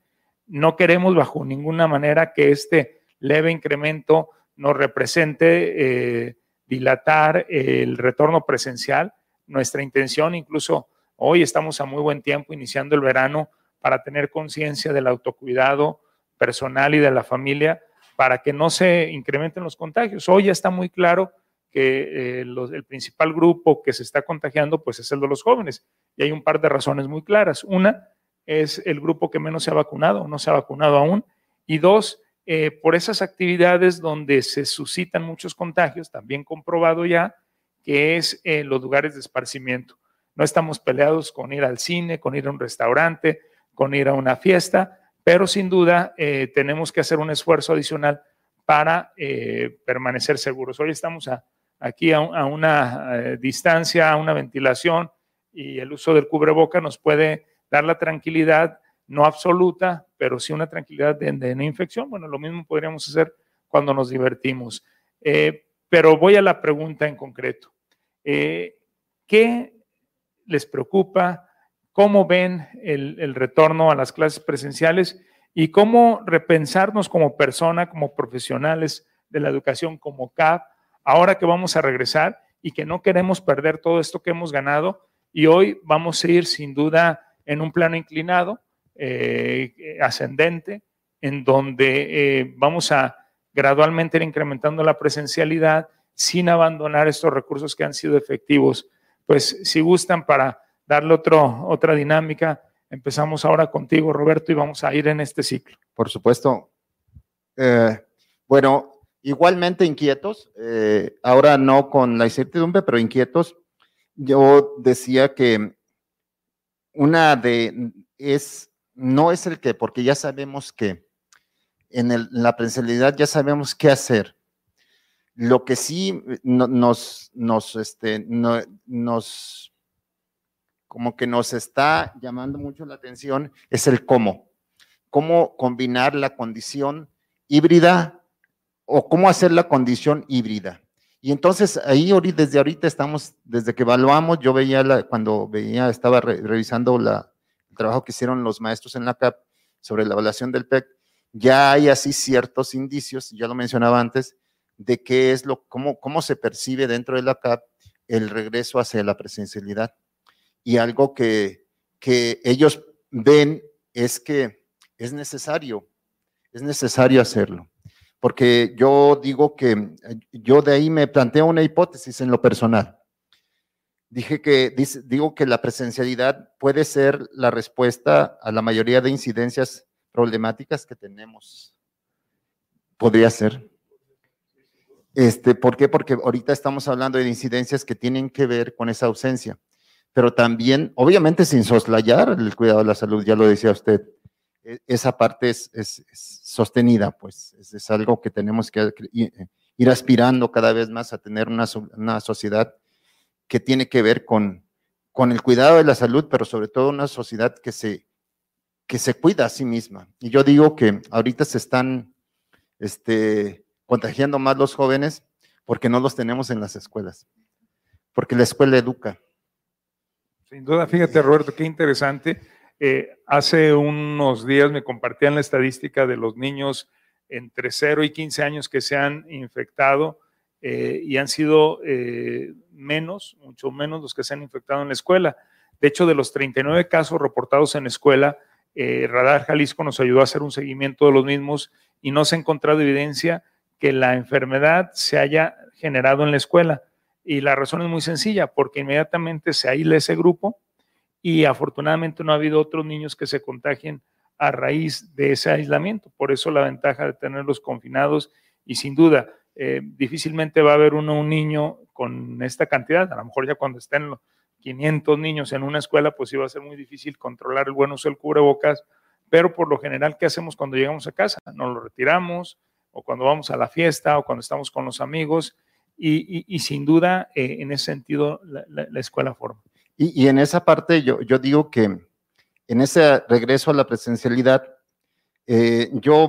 No queremos bajo ninguna manera que este leve incremento nos represente eh, dilatar el retorno presencial. Nuestra intención, incluso hoy estamos a muy buen tiempo iniciando el verano para tener conciencia del autocuidado personal y de la familia para que no se incrementen los contagios. Hoy ya está muy claro que eh, el principal grupo que se está contagiando pues es el de los jóvenes. Y hay un par de razones muy claras. Una es el grupo que menos se ha vacunado, no se ha vacunado aún. Y dos, eh, por esas actividades donde se suscitan muchos contagios, también comprobado ya, que es en los lugares de esparcimiento. No estamos peleados con ir al cine, con ir a un restaurante, con ir a una fiesta, pero sin duda eh, tenemos que hacer un esfuerzo adicional para permanecer seguros. Hoy estamos a aquí a, una eh, distancia, a una ventilación y el uso del cubreboca nos puede dar la tranquilidad, no absoluta, pero sí una tranquilidad de, no infección. Bueno, lo mismo podríamos hacer cuando nos divertimos. Eh, pero voy a la pregunta en concreto. Eh, ¿Qué les preocupa? ¿Cómo ven el, el retorno a las clases presenciales? ¿Y cómo repensarnos como persona, como profesionales de la educación, como CAP, ahora que vamos a regresar y que no queremos perder todo esto que hemos ganado y hoy vamos a ir sin duda en un plano inclinado, eh, ascendente, en donde eh, vamos a gradualmente ir incrementando la presencialidad sin abandonar estos recursos que han sido efectivos. Pues si gustan para darle otro, otra dinámica, empezamos ahora contigo, Roberto, y vamos a ir en este ciclo. Por supuesto. Eh, bueno, igualmente inquietos, ahora no con la incertidumbre, pero inquietos. Yo decía que una de es, no es el que, porque ya sabemos que en, la presencialidad ya sabemos qué hacer. Lo que sí nos, nos, este, nos, como que nos está llamando mucho la atención es el cómo. Cómo combinar la condición híbrida o cómo hacer la condición híbrida. Y entonces ahí desde ahorita estamos, desde que evaluamos, yo veía la, cuando veía, estaba revisando la, el trabajo que hicieron los maestros en la CAP sobre la evaluación del PEC, ya hay así ciertos indicios, ya lo mencionaba antes, de qué es lo, cómo, cómo se percibe dentro de la CAP el regreso hacia la presencialidad. Y algo que, que ellos ven es que es necesario, es necesario hacerlo. Porque yo digo que, yo de ahí me planteo una hipótesis en lo personal. Dije que, digo que la presencialidad puede ser la respuesta a la mayoría de incidencias problemáticas que tenemos. Podría ser. Este, ¿Por qué? Porque ahorita estamos hablando de incidencias que tienen que ver con esa ausencia, pero también, obviamente sin soslayar el cuidado de la salud, ya lo decía usted, e, esa parte es, sostenida, pues es, algo que tenemos que ir aspirando cada vez más a tener una, una sociedad que tiene que ver con, con el cuidado de la salud, pero sobre todo una sociedad que se, que se cuida a sí misma. Y yo digo que ahorita se están este, contagiando más los jóvenes porque no los tenemos en las escuelas, porque la escuela educa. Sin duda, fíjate Roberto, qué interesante. Eh, hace unos días me compartían la estadística de los niños entre 0 y 15 años que se han infectado eh, y han sido eh, menos, mucho menos los que se han infectado en la escuela. De hecho, de los 39 casos reportados en la escuela, eh, Radar Jalisco nos ayudó a hacer un seguimiento de los mismos y no se ha encontrado evidencia que la enfermedad se haya generado en la escuela. Y la razón es muy sencilla, porque inmediatamente se aísla ese grupo y afortunadamente no ha habido otros niños que se contagien a raíz de ese aislamiento. Por eso la ventaja de tenerlos confinados y sin duda, eh, difícilmente va a haber uno un niño con esta cantidad. A lo mejor ya cuando estén 500 niños en una escuela, pues iba a ser muy difícil controlar el buen uso del cubrebocas, pero por lo general, ¿qué hacemos cuando llegamos a casa? Nos lo retiramos, o cuando vamos a la fiesta, o cuando estamos con los amigos, y, sin duda, eh, en ese sentido, la, escuela forma. Y, en esa parte, yo, yo digo que en ese regreso a la presencialidad, eh, yo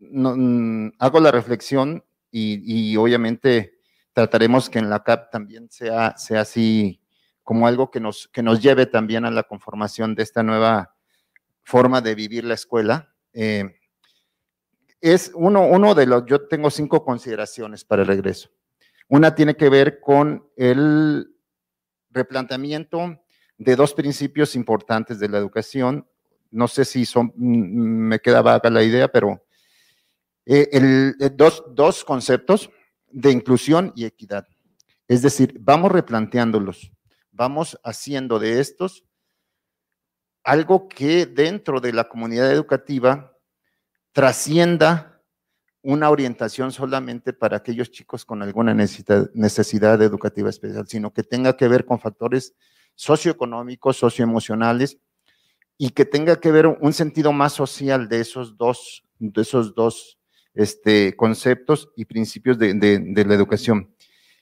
mm, hago la reflexión y, obviamente trataremos que en la CAP también sea, sea así como algo que nos, que nos lleve también a la conformación de esta nueva forma de vivir la escuela. Eh, es uno, uno de los, yo tengo cinco consideraciones para el regreso. Una tiene que ver con el replanteamiento de dos principios importantes de la educación. No sé si son, me queda vaga la idea, pero eh, el, eh, dos, dos conceptos de inclusión y equidad. Es decir, vamos replanteándolos vamos haciendo de estos algo que dentro de la comunidad educativa trascienda una orientación solamente para aquellos chicos con alguna necesidad, educativa especial, sino que tenga que ver con factores socioeconómicos, socioemocionales y que tenga que ver un sentido más social de esos dos, de esos dos este, conceptos y principios de la educación.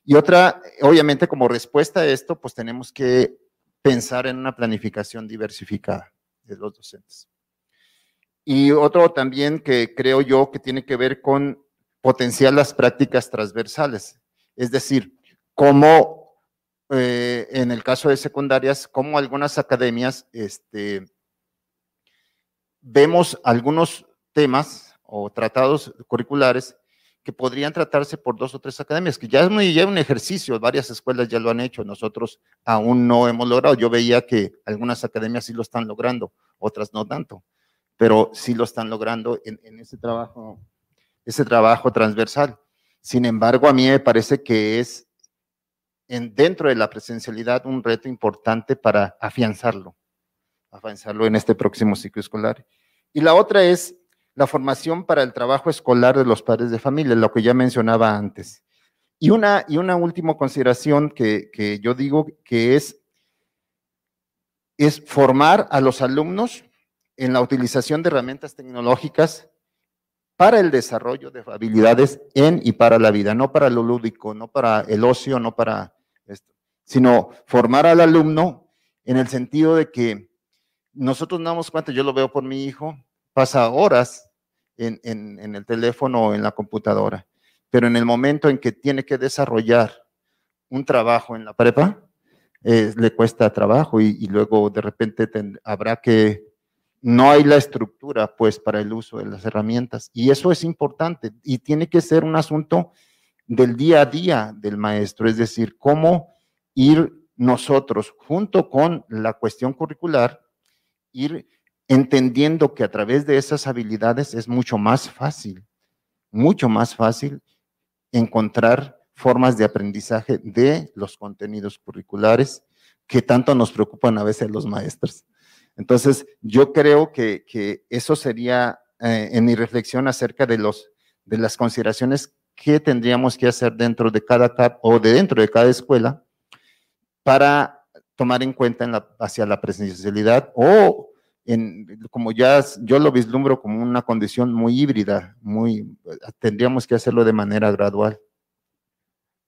Y otra, obviamente como respuesta a esto, pues tenemos que pensar en una planificación diversificada de los docentes. Y otro también que creo yo que tiene que ver con potenciar las prácticas transversales, es decir, cómo eh, en el caso de secundarias, como algunas academias este, vemos algunos temas o tratados curriculares que podrían tratarse por dos o tres academias, que ya es, muy, un ejercicio, varias escuelas ya lo han hecho, nosotros aún no hemos logrado. Yo veía que algunas academias sí lo están logrando, otras no tanto, pero sí lo están logrando en, ese trabajo ese trabajo transversal. Sin embargo, a mí me parece que es en, dentro de la presencialidad un reto importante para afianzarlo, afianzarlo en este próximo ciclo escolar. Y la otra es la formación para el trabajo escolar de los padres de familia, lo que ya mencionaba antes. Y una, y una última consideración que, que yo digo que es, es formar a los alumnos en la utilización de herramientas tecnológicas para el desarrollo de habilidades en y para la vida, no para lo lúdico, no para el ocio, no para esto, sino formar al alumno en el sentido de que nosotros no damos cuenta, yo lo veo por mi hijo, pasa horas en, el teléfono o en la computadora, pero en el momento en que tiene que desarrollar un trabajo en la prepa, eh, le cuesta trabajo y, luego de repente habrá que no hay la estructura pues para el uso de las herramientas. Y eso es importante y tiene que ser un asunto del día a día del maestro, es decir, cómo ir nosotros junto con la cuestión curricular, ir entendiendo que a través de esas habilidades es mucho más fácil, mucho más fácil encontrar formas de aprendizaje de los contenidos curriculares que tanto nos preocupan a veces los maestros. Entonces, yo creo que, eso sería eh, en mi reflexión acerca de, los, de las consideraciones que tendríamos que hacer dentro de cada CAP o de dentro de cada escuela para tomar en cuenta hacia la presencialidad o en, como ya yo lo vislumbro como una condición muy híbrida, muy, tendríamos que hacerlo de manera gradual.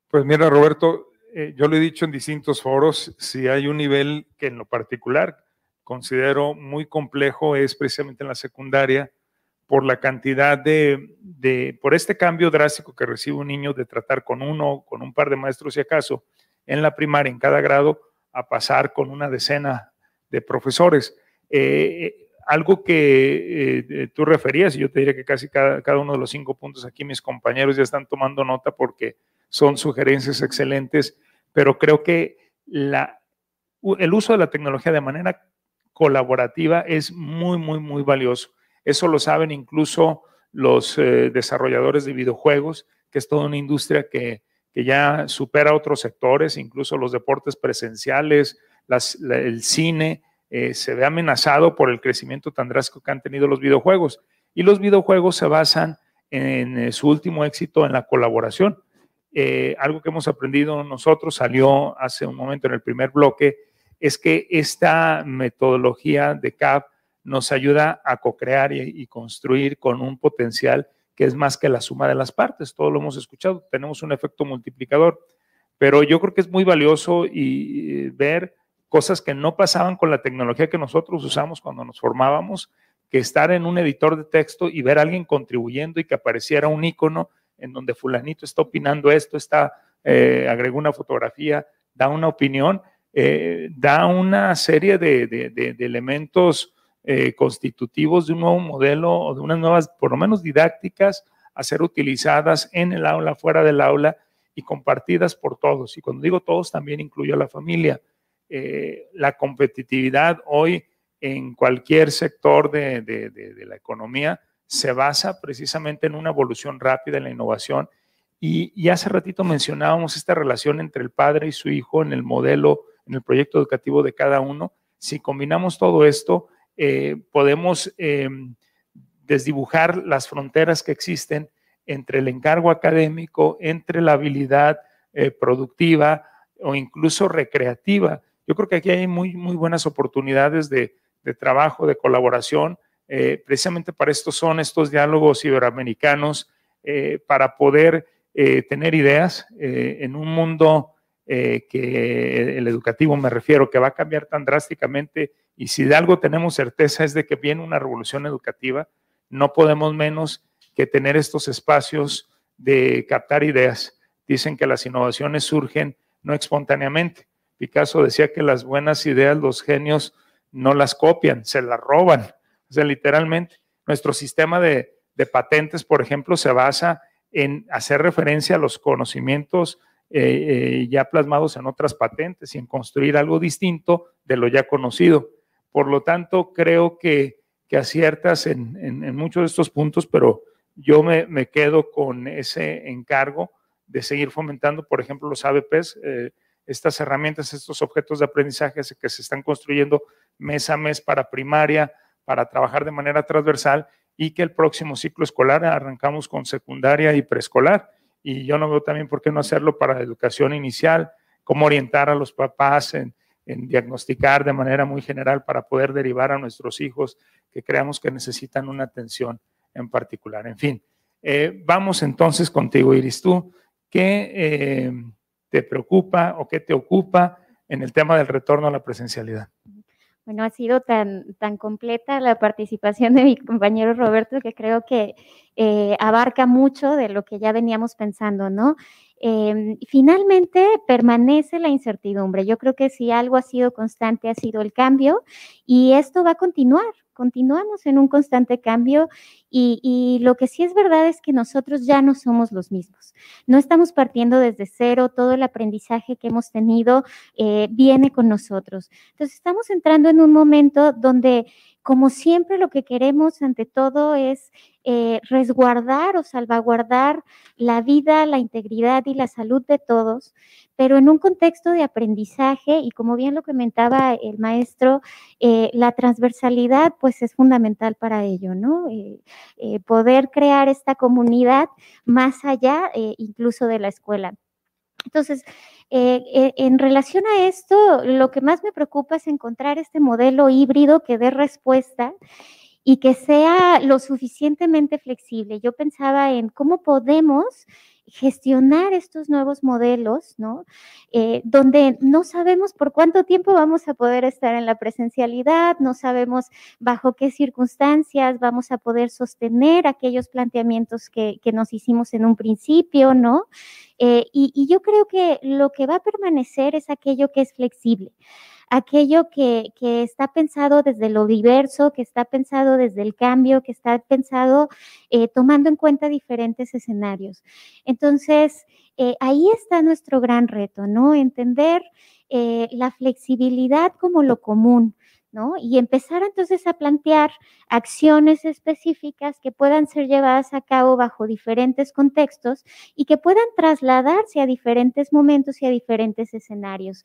Pues mira, Roberto, eh, yo lo he dicho en distintos foros, si hay un nivel que en lo particular considero muy complejo es precisamente en la secundaria por la cantidad de, por este cambio drástico que recibe un niño de tratar con uno, con un par de maestros si acaso, en la primaria, en cada grado, a pasar con una decena de profesores. Eh, eh, algo que eh, tú referías, y yo te diría que casi cada, uno de los cinco puntos aquí mis compañeros ya están tomando nota porque son sugerencias excelentes, pero creo que la, el uso de la tecnología de manera colaborativa es muy, muy, muy valioso. Eso lo saben incluso los desarrolladores de videojuegos, que es toda una industria que, ya supera otros sectores, incluso los deportes presenciales, el cine, eh, se ve amenazado por el crecimiento tan drástico que han tenido los videojuegos. Y los videojuegos se basan en, eh, su último éxito en la colaboración. algo que hemos aprendido nosotros, salió hace un momento en el primer bloque, es que esta metodología de CAP nos ayuda a co-crear y, construir con un potencial que es más que la suma de las partes. Todo lo hemos escuchado, tenemos un efecto multiplicador, pero yo creo que es muy valioso y, ver cosas que no pasaban con la tecnología que nosotros usamos cuando nos formábamos, que estar en un editor de texto y ver a alguien contribuyendo y que apareciera un icono en donde fulanito está opinando esto, está, eh, agregó una fotografía, da una opinión eh, da una serie de, elementos eh, constitutivos de un nuevo modelo o de unas nuevas, por lo menos didácticas, a ser utilizadas en el aula, fuera del aula y compartidas por todos. Y cuando digo todos, también incluyo a la familia. Eh, la competitividad hoy en cualquier sector de, la economía se basa precisamente en una evolución rápida en la innovación. Y, y, hace ratito mencionábamos esta relación entre el padre y su hijo en el modelo en el proyecto educativo de cada uno. Si combinamos todo esto, eh, podemos eh, desdibujar las fronteras que existen entre el encargo académico, entre la habilidad eh, productiva o incluso recreativa. Yo creo que aquí hay muy, muy buenas oportunidades de, trabajo, de colaboración. precisamente para esto son estos diálogos iberoamericanos, para poder tener ideas en un mundo eh, que el educativo me refiero, que va a cambiar tan drásticamente y si de algo tenemos certeza es de que viene una revolución educativa, no podemos menos que tener estos espacios de captar ideas. Dicen que las innovaciones surgen no espontáneamente. Picasso decía que las buenas ideas los genios no las copian, se las roban. O sea, literalmente, nuestro sistema de, de patentes, por ejemplo, se basa en hacer referencia a los conocimientos eh, eh, ya plasmados en otras patentes y en construir algo distinto de lo ya conocido. Por lo tanto, creo que, que aciertas en, en, muchos de estos puntos, pero yo me, me quedo con ese encargo de seguir fomentando, por ejemplo, los ABPs, eh, estas herramientas, estos objetos de aprendizaje que se están construyendo mes a mes para primaria, para trabajar de manera transversal y que el próximo ciclo escolar arrancamos con secundaria y preescolar. Y yo no veo también por qué no hacerlo para educación inicial, cómo orientar a los papás en, en diagnosticar de manera muy general para poder derivar a nuestros hijos que creamos que necesitan una atención en particular. En fin, eh, vamos entonces contigo, Iris. Tú, ¿qué eh, te preocupa o qué te ocupa en el tema del retorno a la presencialidad? Bueno, ha sido tan, tan completa la participación de mi compañero Roberto que creo que eh, abarca mucho de lo que ya veníamos pensando, ¿no? Em, finalmente permanece la incertidumbre. Yo creo que si algo ha sido constante ha sido el cambio y esto va a continuar. Continuamos en un constante cambio y, lo que sí es verdad es que nosotros ya no somos los mismos. No estamos partiendo desde cero, todo el aprendizaje que hemos tenido eh, viene con nosotros. Entonces estamos entrando en un momento donde como siempre, lo que queremos ante todo es eh, resguardar o salvaguardar la vida, la integridad y la salud de todos, pero en un contexto de aprendizaje y como bien lo comentaba el maestro, eh, la transversalidad pues es fundamental para ello, ¿no? Eh, poder crear esta comunidad más allá incluso de la escuela. Entonces, en relación a esto, lo que más me preocupa es encontrar este modelo híbrido que dé respuesta y que sea lo suficientemente flexible. Yo pensaba en cómo podemos gestionar estos nuevos modelos, ¿no? Eh, donde no sabemos por cuánto tiempo vamos a poder estar en la presencialidad, no sabemos bajo qué circunstancias vamos a poder sostener aquellos planteamientos que, que nos hicimos en un principio, ¿no? Eh, y, y yo creo que lo que va a permanecer es aquello que es flexible aquello que, está pensado desde lo diverso, que está pensado desde el cambio, que está pensado eh, tomando en cuenta diferentes escenarios. Entonces, eh, ahí está nuestro gran reto, ¿no? Entender eh, la flexibilidad como lo común, ¿no? Y empezar entonces a plantear acciones específicas que puedan ser llevadas a cabo bajo diferentes contextos y que puedan trasladarse a diferentes momentos y a diferentes escenarios.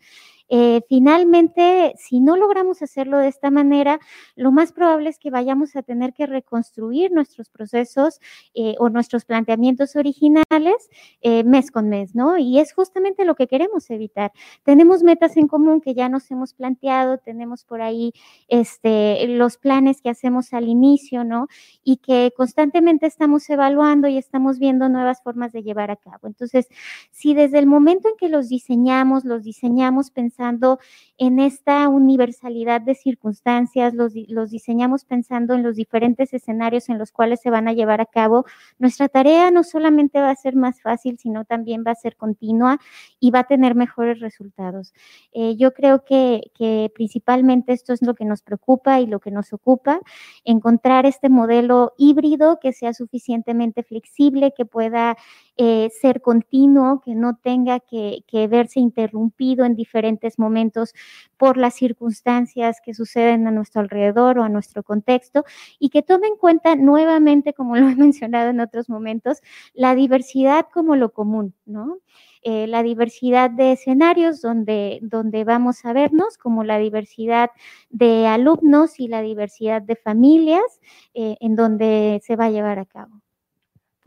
Eh, finalmente, si no logramos hacerlo de esta manera, lo más probable es que vayamos a tener que reconstruir nuestros procesos eh, o nuestros planteamientos originales eh, mes con mes, ¿no? Y es justamente lo que queremos evitar. Tenemos metas en común que ya nos hemos planteado, tenemos por ahí este, los planes que hacemos al inicio, ¿no? Y que constantemente estamos evaluando y estamos viendo nuevas formas de llevar a cabo. Entonces, si desde el momento en que los diseñamos, los diseñamos pensando pensando en esta universalidad de circunstancias, los, diseñamos pensando en los diferentes escenarios en los cuales se van a llevar a cabo. Nuestra tarea no solamente va a ser más fácil, sino también va a ser continua y va a tener mejores resultados. Eh, yo creo que principalmente esto es lo que nos preocupa y lo que nos ocupa, encontrar este modelo híbrido que sea suficientemente flexible, que pueda eh, ser continuo, que no tenga que, verse interrumpido en diferentes momentos por las circunstancias que suceden a nuestro alrededor o a nuestro contexto y que tome en cuenta nuevamente, como lo he mencionado en otros momentos, la diversidad como lo común, ¿no? Eh, la diversidad de escenarios donde, donde vamos a vernos, como la diversidad de alumnos y la diversidad de familias eh, en donde se va a llevar a cabo.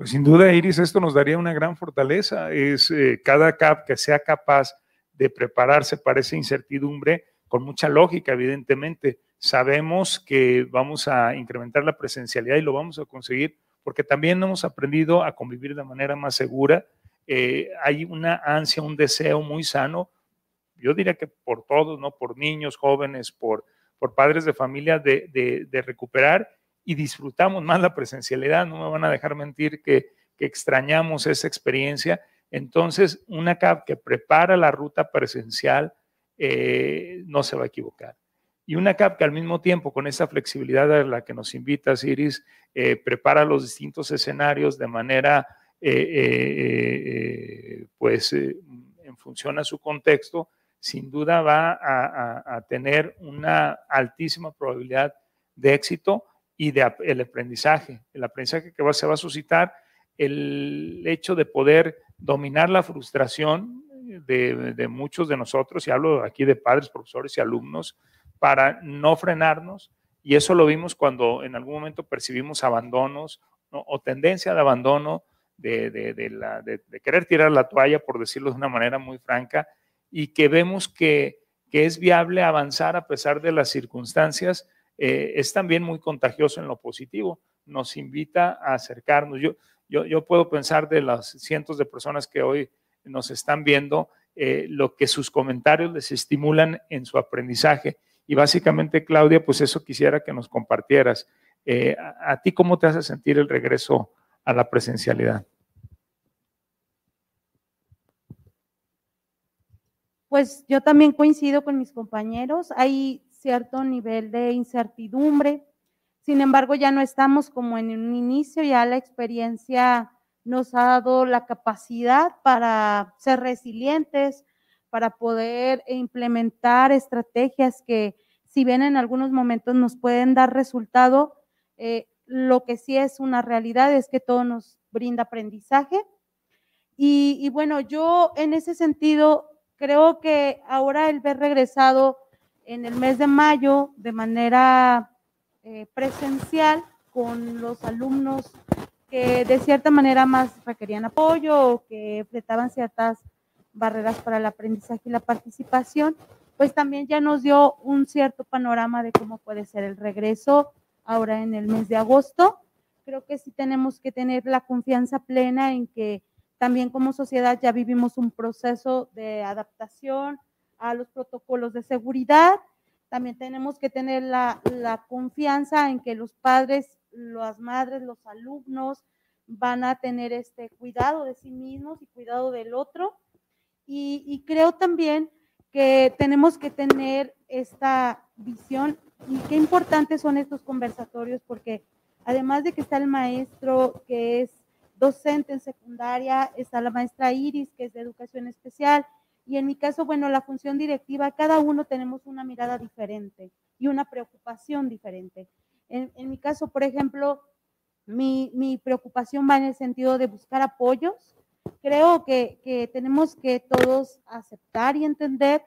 Pues sin duda, Iris, esto nos daría una gran fortaleza. Es eh, cada CAP que sea capaz de prepararse para esa incertidumbre con mucha lógica, evidentemente. Sabemos que vamos a incrementar la presencialidad y lo vamos a conseguir porque también hemos aprendido a convivir de manera más segura. Eh, hay una ansia, un deseo muy sano, yo diría que por todos, ¿no? Por niños, jóvenes, por, por padres de familia, de, de, de recuperar y disfrutamos más la presencialidad, no me van a dejar mentir que, extrañamos esa experiencia. Entonces, una CAP que prepara la ruta presencial eh, no se va a equivocar. Y una CAP que al mismo tiempo, con esa flexibilidad a la que nos invita Iris, eh, prepara los distintos escenarios de manera, eh, pues, en función a su contexto, sin duda va a tener una altísima probabilidad de éxito y de el aprendizaje, el aprendizaje que va, se va a suscitar, el hecho de poder dominar la frustración de, muchos de nosotros, y hablo aquí de padres, profesores y alumnos, para no frenarnos, y eso lo vimos cuando en algún momento percibimos abandonos o tendencia de abandono, de, querer tirar la toalla, por decirlo de una manera muy franca, y que vemos que es viable avanzar a pesar de las circunstancias, eh, es también muy contagioso en lo positivo. Nos invita a acercarnos. Yo, yo, yo puedo pensar de las cientos de personas que hoy nos están viendo, eh, lo que sus comentarios les estimulan en su aprendizaje. Y básicamente, Claudia, pues eso quisiera que nos compartieras. Eh, a, ti cómo te hace sentir el regreso a la presencialidad? Pues yo también coincido con mis compañeros. Hay cierto nivel de incertidumbre. Sin embargo, ya no estamos como en un inicio, ya la experiencia nos ha dado la capacidad para ser resilientes, para poder implementar estrategias que, si bien en algunos momentos nos pueden dar resultado, eh, lo que sí es una realidad es que todo nos brinda aprendizaje. Y, bueno, yo en ese sentido creo que ahora el ver regresado en el mes de mayo de manera eh, presencial con los alumnos que de cierta manera más requerían apoyo o que enfrentaban ciertas barreras para el aprendizaje y la participación, pues también ya nos dio un cierto panorama de cómo puede ser el regreso ahora en el mes de agosto. Creo que sí tenemos que tener la confianza plena en que también como sociedad ya vivimos un proceso de adaptación a los protocolos de seguridad. También tenemos que tener la, confianza en que los padres, las madres, los alumnos van a tener este cuidado de sí mismos y cuidado del otro. Y, y creo también que tenemos que tener esta visión y qué importantes son estos conversatorios porque además de que está el maestro que es docente en secundaria, está la maestra Iris que es de educación especial y en mi caso, bueno, la función directiva, cada uno tenemos una mirada diferente y una preocupación diferente. En, mi caso, por ejemplo, mi, mi, preocupación va en el sentido de buscar apoyos. Creo que, que tenemos que todos aceptar y entender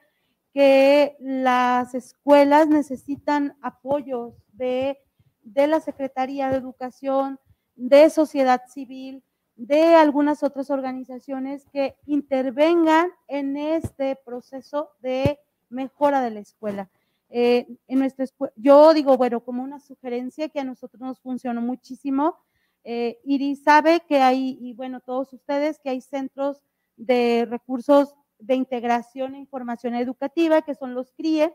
que las escuelas necesitan apoyos de, la Secretaría de Educación, de sociedad civil, de algunas otras organizaciones que intervengan en este proceso de mejora de la escuela. Eh, en nuestra yo digo, bueno, como una sugerencia que a nosotros nos funcionó muchísimo, eh, Iris sabe que hay, y bueno, todos ustedes, que hay centros de recursos de integración e información educativa, que son los CRIE,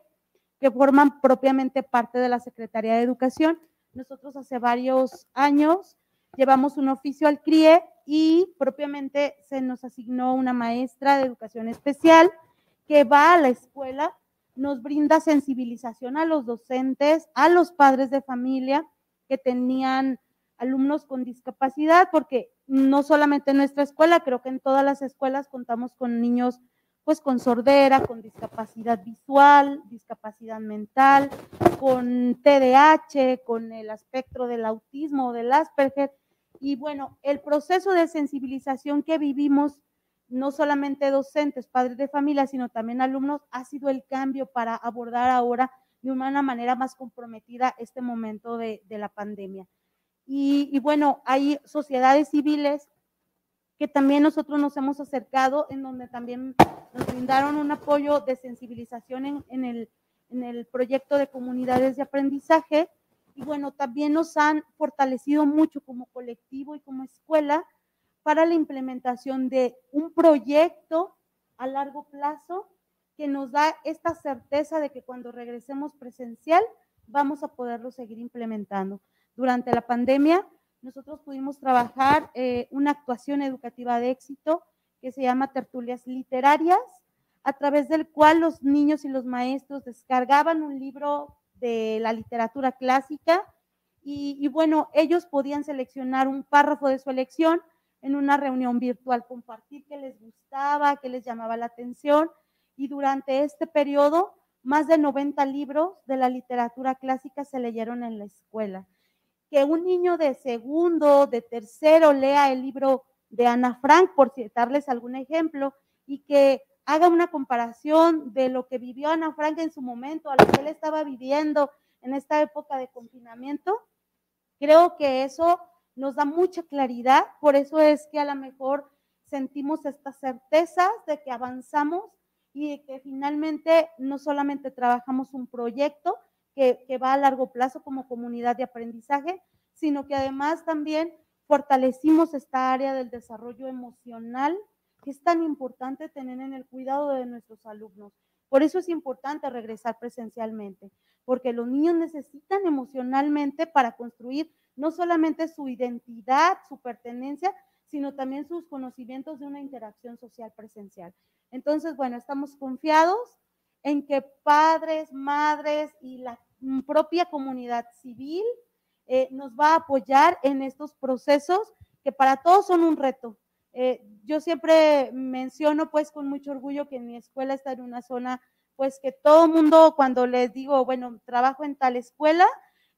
que forman propiamente parte de la Secretaría de Educación. Nosotros hace varios años llevamos un oficio al CRIE y propiamente se nos asignó una maestra de educación especial que va a la escuela, nos brinda sensibilización a los docentes, a los padres de familia que tenían alumnos con discapacidad, porque no solamente en nuestra escuela, creo que en todas las escuelas contamos con niños pues con sordera, con discapacidad visual, discapacidad mental, con TDAH, con el espectro del autismo o del Asperger. Y bueno, el proceso de sensibilización que vivimos, no solamente docentes, padres de familia, sino también alumnos, ha sido el cambio para abordar ahora de una manera más comprometida este momento de, la pandemia. Y bueno, hay sociedades civiles que también nosotros nos hemos acercado, en donde también nos brindaron un apoyo de sensibilización en, el, en el proyecto de comunidades de aprendizaje. Y bueno, también nos han fortalecido mucho como colectivo y como escuela para la implementación de un proyecto a largo plazo que nos da esta certeza de que cuando regresemos presencial vamos a poderlo seguir implementando. Durante la pandemia nosotros pudimos trabajar eh, una actuación educativa de éxito que se llama Tertulias Literarias, a través del cual los niños y los maestros descargaban un libro de la literatura clásica y, bueno, ellos podían seleccionar un párrafo de su elección en una reunión virtual, compartir qué les gustaba, qué les llamaba la atención y durante este periodo más de 90 libros de la literatura clásica se leyeron en la escuela. Que un niño de segundo, de tercero lea el libro de Ana Frank, por citarles algún ejemplo, y que haga una comparación de lo que vivió Ana Frank en su momento, a lo que él estaba viviendo en esta época de confinamiento, creo que eso nos da mucha claridad, por eso es que a lo mejor sentimos estas certezas de que avanzamos y de que finalmente no solamente trabajamos un proyecto que, va a largo plazo como comunidad de aprendizaje, sino que además también fortalecimos esta área del desarrollo emocional que es tan importante tener en el cuidado de nuestros alumnos. Por eso es importante regresar presencialmente, porque los niños necesitan emocionalmente para construir no solamente su identidad, su pertenencia, sino también sus conocimientos de una interacción social presencial. Entonces, bueno, estamos confiados en que padres, madres y la propia comunidad civil eh, nos va a apoyar en estos procesos que para todos son un reto. Eh, yo siempre menciono pues con mucho orgullo que mi escuela está en una zona pues que todo mundo cuando les digo, bueno, trabajo en tal escuela,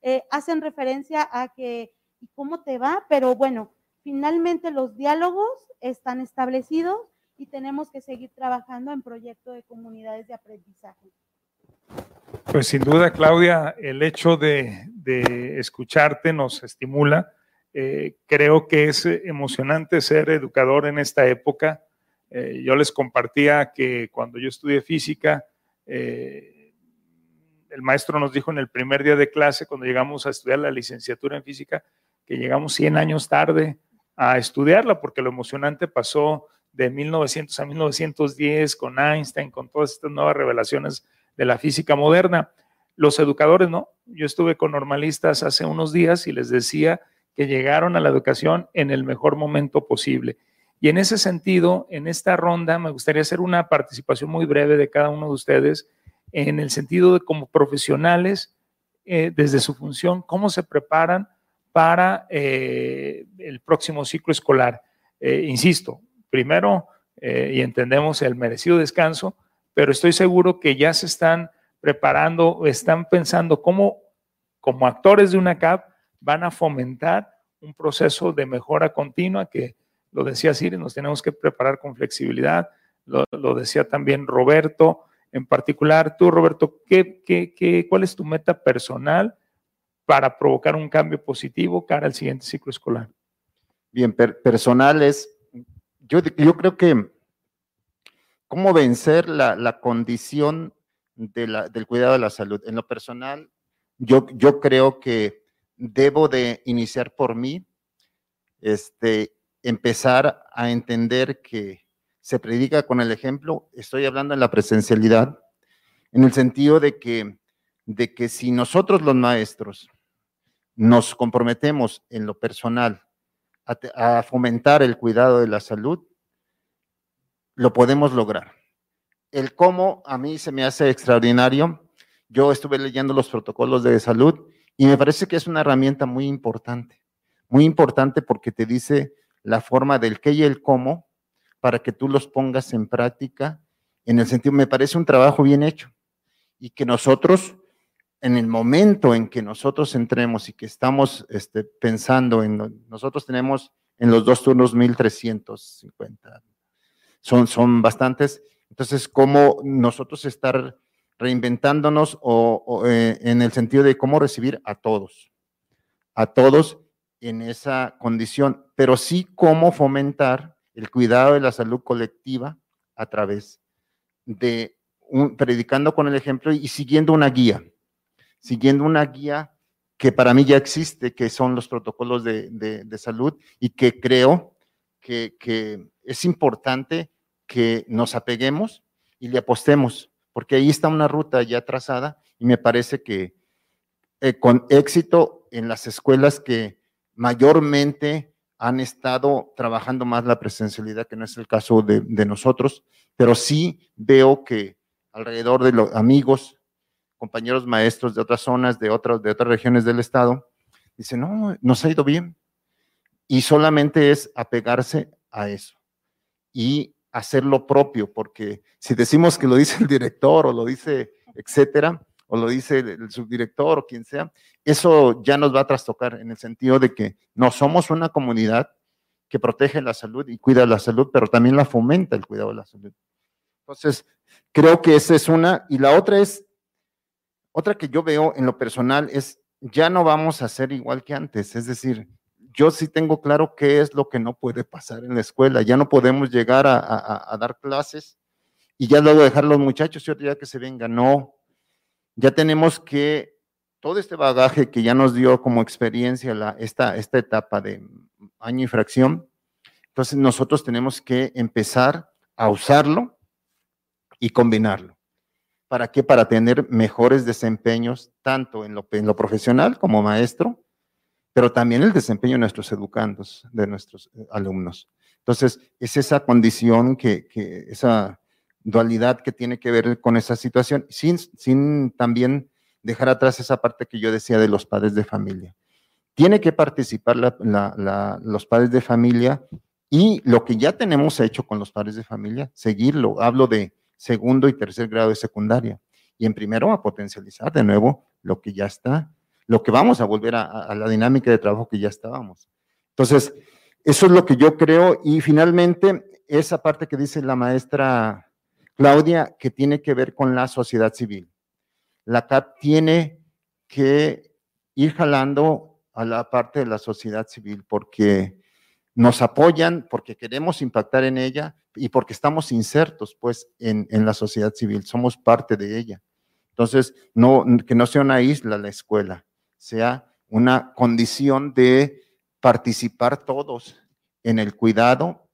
eh, hacen referencia a que, ¿y cómo te va? Pero bueno, finalmente los diálogos están establecidos y tenemos que seguir trabajando en proyectos de comunidades de aprendizaje. Pues sin duda, Claudia, el hecho de, escucharte nos estimula. Eh, creo que es emocionante ser educador en esta época. Eh, yo les compartía que cuando yo estudié física, el maestro nos dijo en el primer día de clase, cuando llegamos a estudiar la licenciatura en física, que llegamos 100 años tarde a estudiarla, porque lo emocionante pasó de 1900 a 1910 con Einstein, con todas estas nuevas revelaciones de la física moderna. Los educadores, ¿no? Yo estuve con normalistas hace unos días y les decía que llegaron a la educación en el mejor momento posible. Y en ese sentido, en esta ronda, me gustaría hacer una participación muy breve de cada uno de ustedes en el sentido de como profesionales, eh, desde su función, cómo se preparan para eh, el próximo ciclo escolar. Eh, insisto, primero, y entendemos el merecido descanso, pero estoy seguro que ya se están preparando, están pensando cómo, como actores de una CAP, van a fomentar un proceso de mejora continua que, lo decía Siri, nos tenemos que preparar con flexibilidad, lo, decía también Roberto, en particular, tú, Roberto, ¿qué, qué, cuál es tu meta personal para provocar un cambio positivo cara al siguiente ciclo escolar? Bien, personal es, yo, creo que cómo vencer la, condición del cuidado de la salud. En lo personal, yo, yo creo que debo de iniciar por mí, este, empezar a entender que se predica con el ejemplo, estoy hablando en la presencialidad, en el sentido de que, de que si nosotros los maestros nos comprometemos en lo personal a, fomentar el cuidado de la salud, lo podemos lograr. El cómo a mí se me hace extraordinario. Yo estuve leyendo los protocolos de salud y me parece que es una herramienta muy importante, muy importante porque te dice la forma del qué y el cómo para que tú los pongas en práctica, en el sentido, me parece un trabajo bien hecho y que nosotros, en el momento en que nosotros entremos y que estamos este, pensando en, nosotros tenemos en los dos turnos 1350, son, son bastantes, entonces, ¿cómo nosotros estar reinventándonos o, eh, en el sentido de cómo recibir a todos, a todos en esa condición, pero sí cómo fomentar el cuidado de la salud colectiva a través de un, predicando con el ejemplo y siguiendo una guía, siguiendo una guía que para mí ya existe, que son los protocolos de, salud y que creo que, es importante que nos apeguemos y le apostemos, porque ahí está una ruta ya trazada y me parece que eh, con éxito en las escuelas que mayormente han estado trabajando más la presencialidad, que no es el caso de, nosotros, pero sí veo que alrededor de los amigos, compañeros maestros de otras zonas, de otras, de otras regiones del estado, dicen, no, nos ha ido bien. Y solamente es apegarse a eso y hacer lo propio, porque si decimos que lo dice el director o lo dice, etcétera, o lo dice el, subdirector o quien sea, eso ya nos va a trastocar en el sentido de que no somos una comunidad que protege la salud y cuida la salud, pero también la fomenta el cuidado de la salud. Entonces, creo que esa es una. Y la otra es, otra que yo veo en lo personal es, ya no vamos a ser igual que antes. Es decir, yo sí tengo claro qué es lo que no puede pasar en la escuela. Ya no podemos llegar a, dar clases y ya luego dejar a los muchachos y otro día que se venga. No, ya tenemos que, todo este bagaje que ya nos dio como experiencia esta, esta etapa de año y fracción, entonces nosotros tenemos que empezar a usarlo y combinarlo. ¿Para qué? Para tener mejores desempeños, tanto en lo, en lo profesional como maestro, pero también el desempeño de nuestros educandos, de nuestros eh, alumnos. Entonces, es esa condición que, que, esa dualidad que tiene que ver con esa situación, sin, sin también dejar atrás esa parte que yo decía de los padres de familia. Tiene que participar los padres de familia y lo que ya tenemos hecho con los padres de familia, seguirlo. Hablo de segundo y tercer grado de secundaria. Y en primero a potencializar de nuevo lo que ya está lo que vamos a volver a, la dinámica de trabajo que ya estábamos. Entonces, eso es lo que yo creo. Y finalmente, esa parte que dice la maestra Claudia, que tiene que ver con la sociedad civil. La CAP tiene que ir jalando a la parte de la sociedad civil porque nos apoyan, porque queremos impactar en ella y porque estamos insertos pues en, en la sociedad civil, somos parte de ella. Entonces, no, que no sea una isla la escuela, sea una condición de participar todos en el cuidado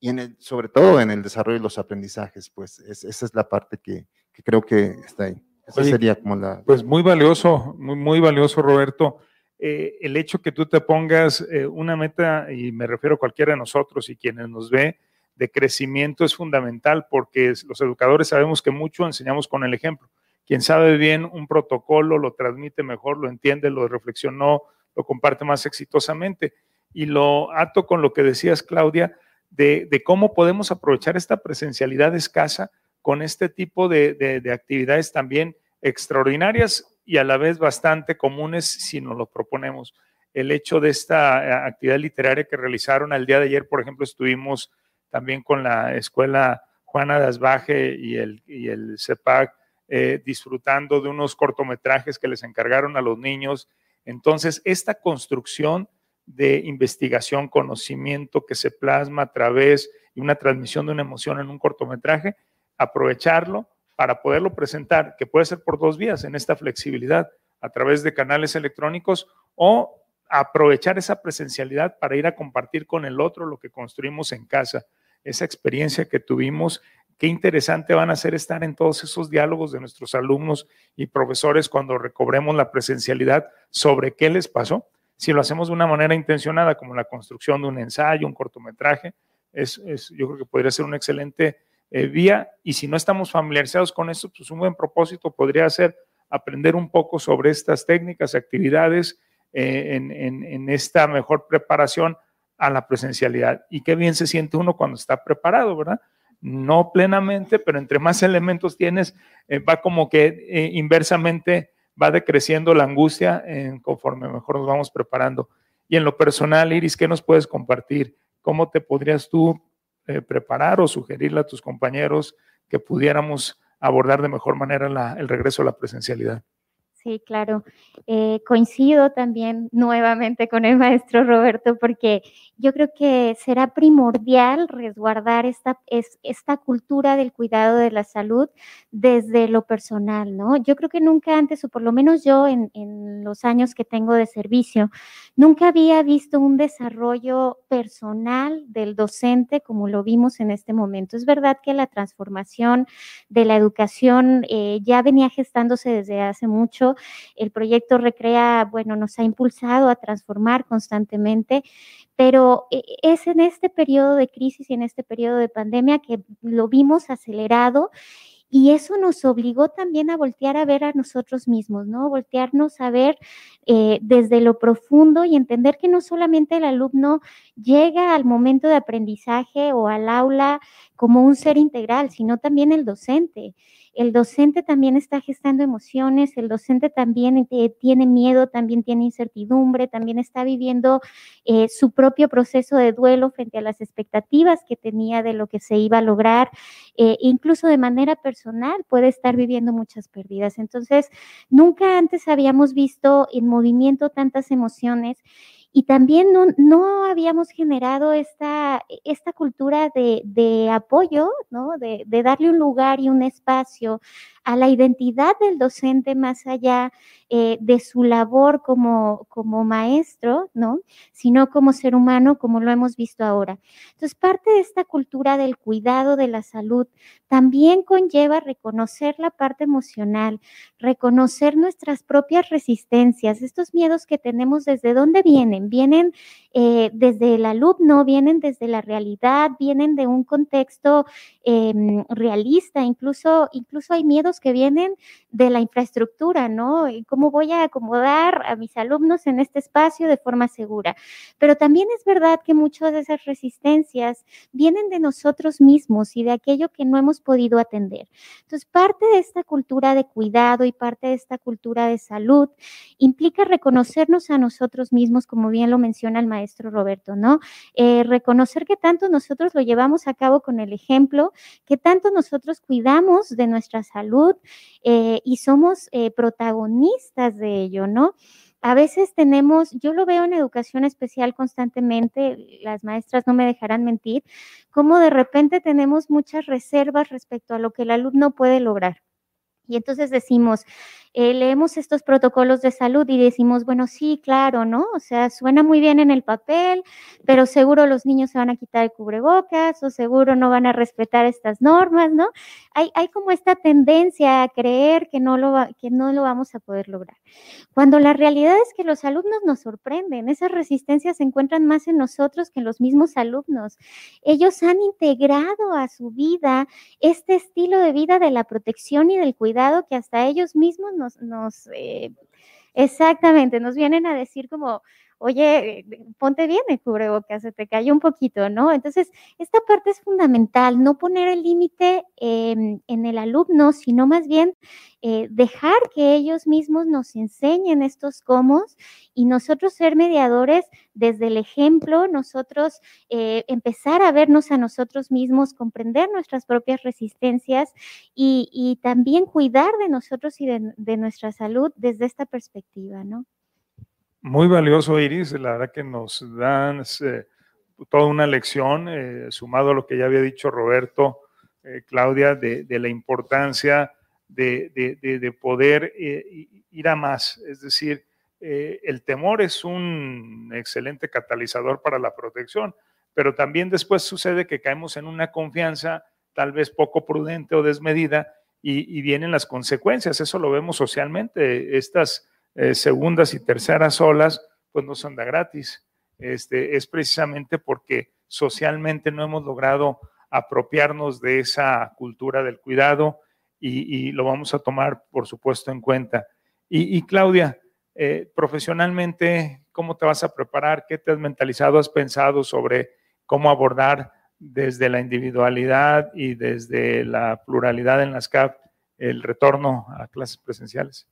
y en el, sobre todo en el desarrollo de los aprendizajes, pues esa es la parte que, creo que está ahí. Esa sería como la... Pues muy valioso, muy, muy valioso, Roberto. Eh, el hecho que tú te pongas eh, una meta, y me refiero a cualquiera de nosotros y quienes nos ve, de crecimiento es fundamental porque los educadores sabemos que mucho enseñamos con el ejemplo. Quien sabe bien un protocolo lo transmite mejor, lo entiende, lo reflexionó, lo comparte más exitosamente. Y lo ato con lo que decías, Claudia, de, cómo podemos aprovechar esta presencialidad escasa con este tipo de, actividades también extraordinarias y a la vez bastante comunes si nos lo proponemos. El hecho de esta eh, actividad literaria que realizaron al día de ayer, por ejemplo, estuvimos también con la escuela Juana de Asbaje y el, y el CEPAC eh, disfrutando de unos cortometrajes que les encargaron a los niños. Entonces, esta construcción de investigación, conocimiento que se plasma a través de una transmisión de una emoción en un cortometraje, aprovecharlo para poderlo presentar, que puede ser por dos vías, en esta flexibilidad, a través de canales electrónicos o aprovechar esa presencialidad para ir a compartir con el otro lo que construimos en casa, esa experiencia que tuvimos Qué interesante van a ser estar en todos esos diálogos de nuestros alumnos y profesores cuando recobremos la presencialidad sobre qué les pasó. Si lo hacemos de una manera intencionada, como la construcción de un ensayo, un cortometraje, es, yo creo que podría ser una excelente eh, vía. Y si no estamos familiarizados con esto, pues un buen propósito podría ser aprender un poco sobre estas técnicas, actividades, eh, en, en esta mejor preparación a la presencialidad. Y qué bien se siente uno cuando está preparado, ¿verdad? no plenamente, pero entre más elementos tienes, eh, va como que eh, inversamente va decreciendo la angustia conforme mejor nos vamos preparando. Y en lo personal, Iris, ¿qué nos puedes compartir? ¿Cómo te podrías tú eh, preparar o sugerirle a tus compañeros que pudiéramos abordar de mejor manera el regreso a la presencialidad? Sí, claro. Eh, coincido también nuevamente con el maestro Roberto porque yo creo que será primordial resguardar esta, es, esta cultura del cuidado de la salud desde lo personal, ¿no? Yo creo que nunca antes, o por lo menos yo en, en los años que tengo de servicio, nunca había visto un desarrollo personal del docente como lo vimos en este momento. Es verdad que la transformación de la educación eh, ya venía gestándose desde hace mucho el proyecto Recrea, bueno, nos ha impulsado a transformar constantemente, pero eh, es en este periodo de crisis y en este periodo de pandemia que lo vimos acelerado y eso nos obligó también a voltear a ver a nosotros mismos, ¿no? Voltearnos a ver eh, desde lo profundo y entender que no solamente el alumno llega al momento de aprendizaje o al aula como un ser integral, sino también el docente. El docente también está gestando emociones, el docente también eh, tiene miedo, también tiene incertidumbre, también está viviendo eh, su propio proceso de duelo frente a las expectativas que tenía de lo que se iba a lograr, eh, incluso de manera personal puede estar viviendo muchas pérdidas. Entonces, nunca antes habíamos visto en movimiento tantas emociones y también no, no habíamos generado esta, esta cultura de, de apoyo, ¿no? De, de, darle un lugar y un espacio a la identidad del docente más allá eh, de su labor como, como maestro, ¿no? Sino como ser humano, como lo hemos visto ahora. Entonces, parte de esta cultura del cuidado de la salud también conlleva reconocer la parte emocional, reconocer nuestras propias resistencias, estos miedos que tenemos, ¿desde dónde vienen? Vienen eh, desde el alumno, vienen desde la realidad, vienen de un contexto eh, realista, incluso, incluso hay miedos que vienen de la infraestructura, ¿no? ¿Cómo voy a acomodar a mis alumnos en este espacio de forma segura? Pero también es verdad que muchas de esas resistencias vienen de nosotros mismos y de aquello que no hemos podido atender. Entonces, parte de esta cultura de cuidado y parte de esta cultura de salud implica reconocernos a nosotros mismos, como bien lo menciona el maestro Roberto, ¿no? Eh, reconocer que tanto nosotros lo llevamos a cabo con el ejemplo, que tanto nosotros cuidamos de nuestra salud eh, y somos eh, protagonistas de ello, ¿no? A veces tenemos, yo lo veo en educación especial constantemente, las maestras no me dejarán mentir, como de repente tenemos muchas reservas respecto a lo que el alumno puede lograr. Y entonces decimos, eh, leemos estos protocolos de salud y decimos, bueno, sí, claro, ¿no? O sea, suena muy bien en el papel, pero seguro los niños se van a quitar el cubrebocas o seguro no van a respetar estas normas, ¿no? Hay, hay como esta tendencia a creer que no, lo que no lo vamos a poder lograr. Cuando la realidad es que los alumnos nos sorprenden, esas resistencias se encuentran más en nosotros que en los mismos alumnos. Ellos han integrado a su vida este estilo de vida de la protección y del cuidado que hasta ellos mismos nos, eh, exactamente, nos vienen a decir como, oye, eh, ponte bien el cubrebocas, se te cayó un poquito, ¿no? Entonces, esta parte es fundamental, no poner el límite en el alumno, sino más bien eh, dejar que ellos mismos nos enseñen estos cómo y nosotros ser mediadores desde el ejemplo, nosotros eh, empezar a vernos a nosotros mismos, comprender nuestras propias resistencias y, también cuidar de nosotros y de nuestra salud desde esta perspectiva, ¿no? Muy valioso, Iris. La verdad que nos dan eh, toda una lección, eh, sumado a lo que ya había dicho Roberto, eh, Claudia, de, la importancia de, poder ir a más. Es decir, el temor es un excelente catalizador para la protección, pero también después sucede que caemos en una confianza tal vez poco prudente o desmedida y, y vienen las consecuencias. Eso lo vemos socialmente. Estas eh, segundas y terceras olas, pues no son de gratis. Este, es precisamente porque socialmente no hemos logrado apropiarnos de esa cultura del cuidado y, lo vamos a tomar, por supuesto, en cuenta. Y, Claudia, eh, profesionalmente, ¿cómo te vas a preparar? ¿Qué te has mentalizado? ¿Has pensado sobre cómo abordar desde la individualidad y desde la pluralidad en las CAP el retorno a clases presenciales?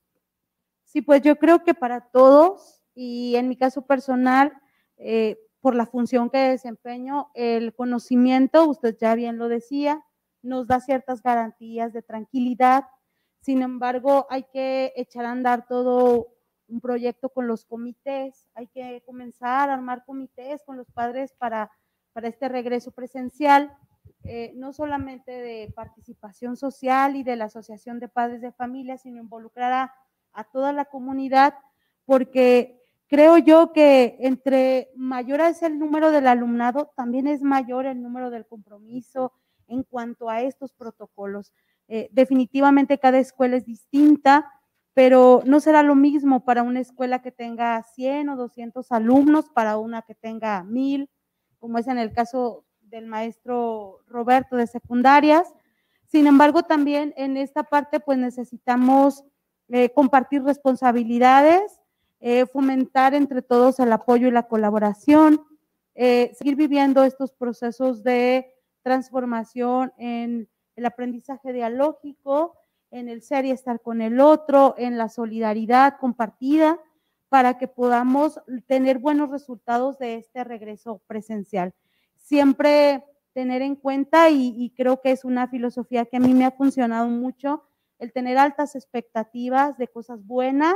Sí, pues yo creo que para todos y en mi caso personal, eh, por la función que desempeño, el conocimiento, usted ya bien lo decía, nos da ciertas garantías de tranquilidad. Sin embargo, hay que echar a andar todo un proyecto con los comités, hay que comenzar a armar comités con los padres para, para este regreso presencial, eh, no solamente de participación social y de la Asociación de Padres de Familia, sino involucrar a a toda la comunidad, porque creo yo que entre mayor es el número del alumnado, también es mayor el número del compromiso en cuanto a estos protocolos. Eh, definitivamente cada escuela es distinta, pero no será lo mismo para una escuela que tenga 100 o 200 alumnos, para una que tenga 1000, como es en el caso del maestro Roberto de secundarias. Sin embargo, también en esta parte, pues necesitamos eh, compartir responsabilidades, eh, fomentar entre todos el apoyo y la colaboración, eh, seguir viviendo estos procesos de transformación en el aprendizaje dialógico en el ser y estar con el otro, en la solidaridad compartida, para que podamos tener buenos resultados de este regreso presencial. Siempre tener en cuenta, y, creo que es una filosofía que a mí me ha funcionado mucho, el tener altas expectativas de cosas buenas,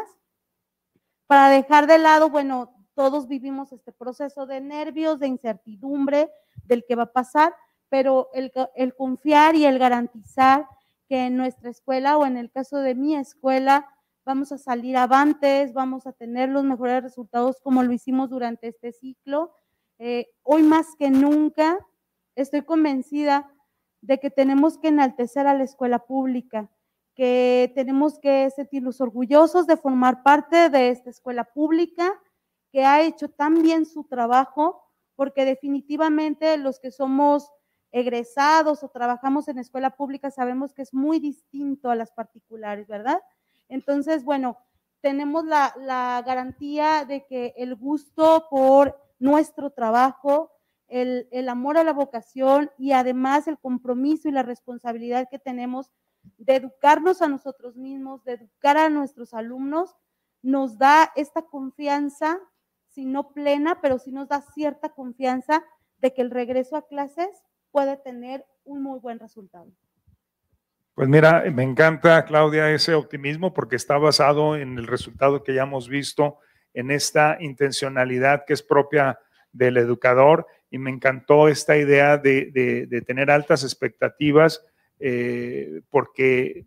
para dejar de lado, bueno, todos vivimos este proceso de nervios, de incertidumbre del que va a pasar, pero el, confiar y el garantizar que en nuestra escuela o en el caso de mi escuela vamos a salir avantes, vamos a tener los mejores resultados como lo hicimos durante este ciclo. Eh, hoy más que nunca estoy convencida de que tenemos que enaltecer a la escuela pública, que tenemos que sentirnos orgullosos de formar parte de esta escuela pública que ha hecho tan bien su trabajo, porque definitivamente los que somos egresados o trabajamos en escuela pública sabemos que es muy distinto a las particulares, ¿verdad? Entonces, bueno, tenemos la, la garantía de que el gusto por nuestro trabajo, el, el, amor a la vocación y además el compromiso y la responsabilidad que tenemos de educarnos a nosotros mismos, de educar a nuestros alumnos, nos da esta confianza, si no plena, pero sí nos da cierta confianza de que el regreso a clases puede tener un muy buen resultado. Pues mira, me encanta, Claudia, ese optimismo porque está basado en el resultado que ya hemos visto, en esta intencionalidad que es propia del educador y me encantó esta idea de, tener altas expectativas eh, porque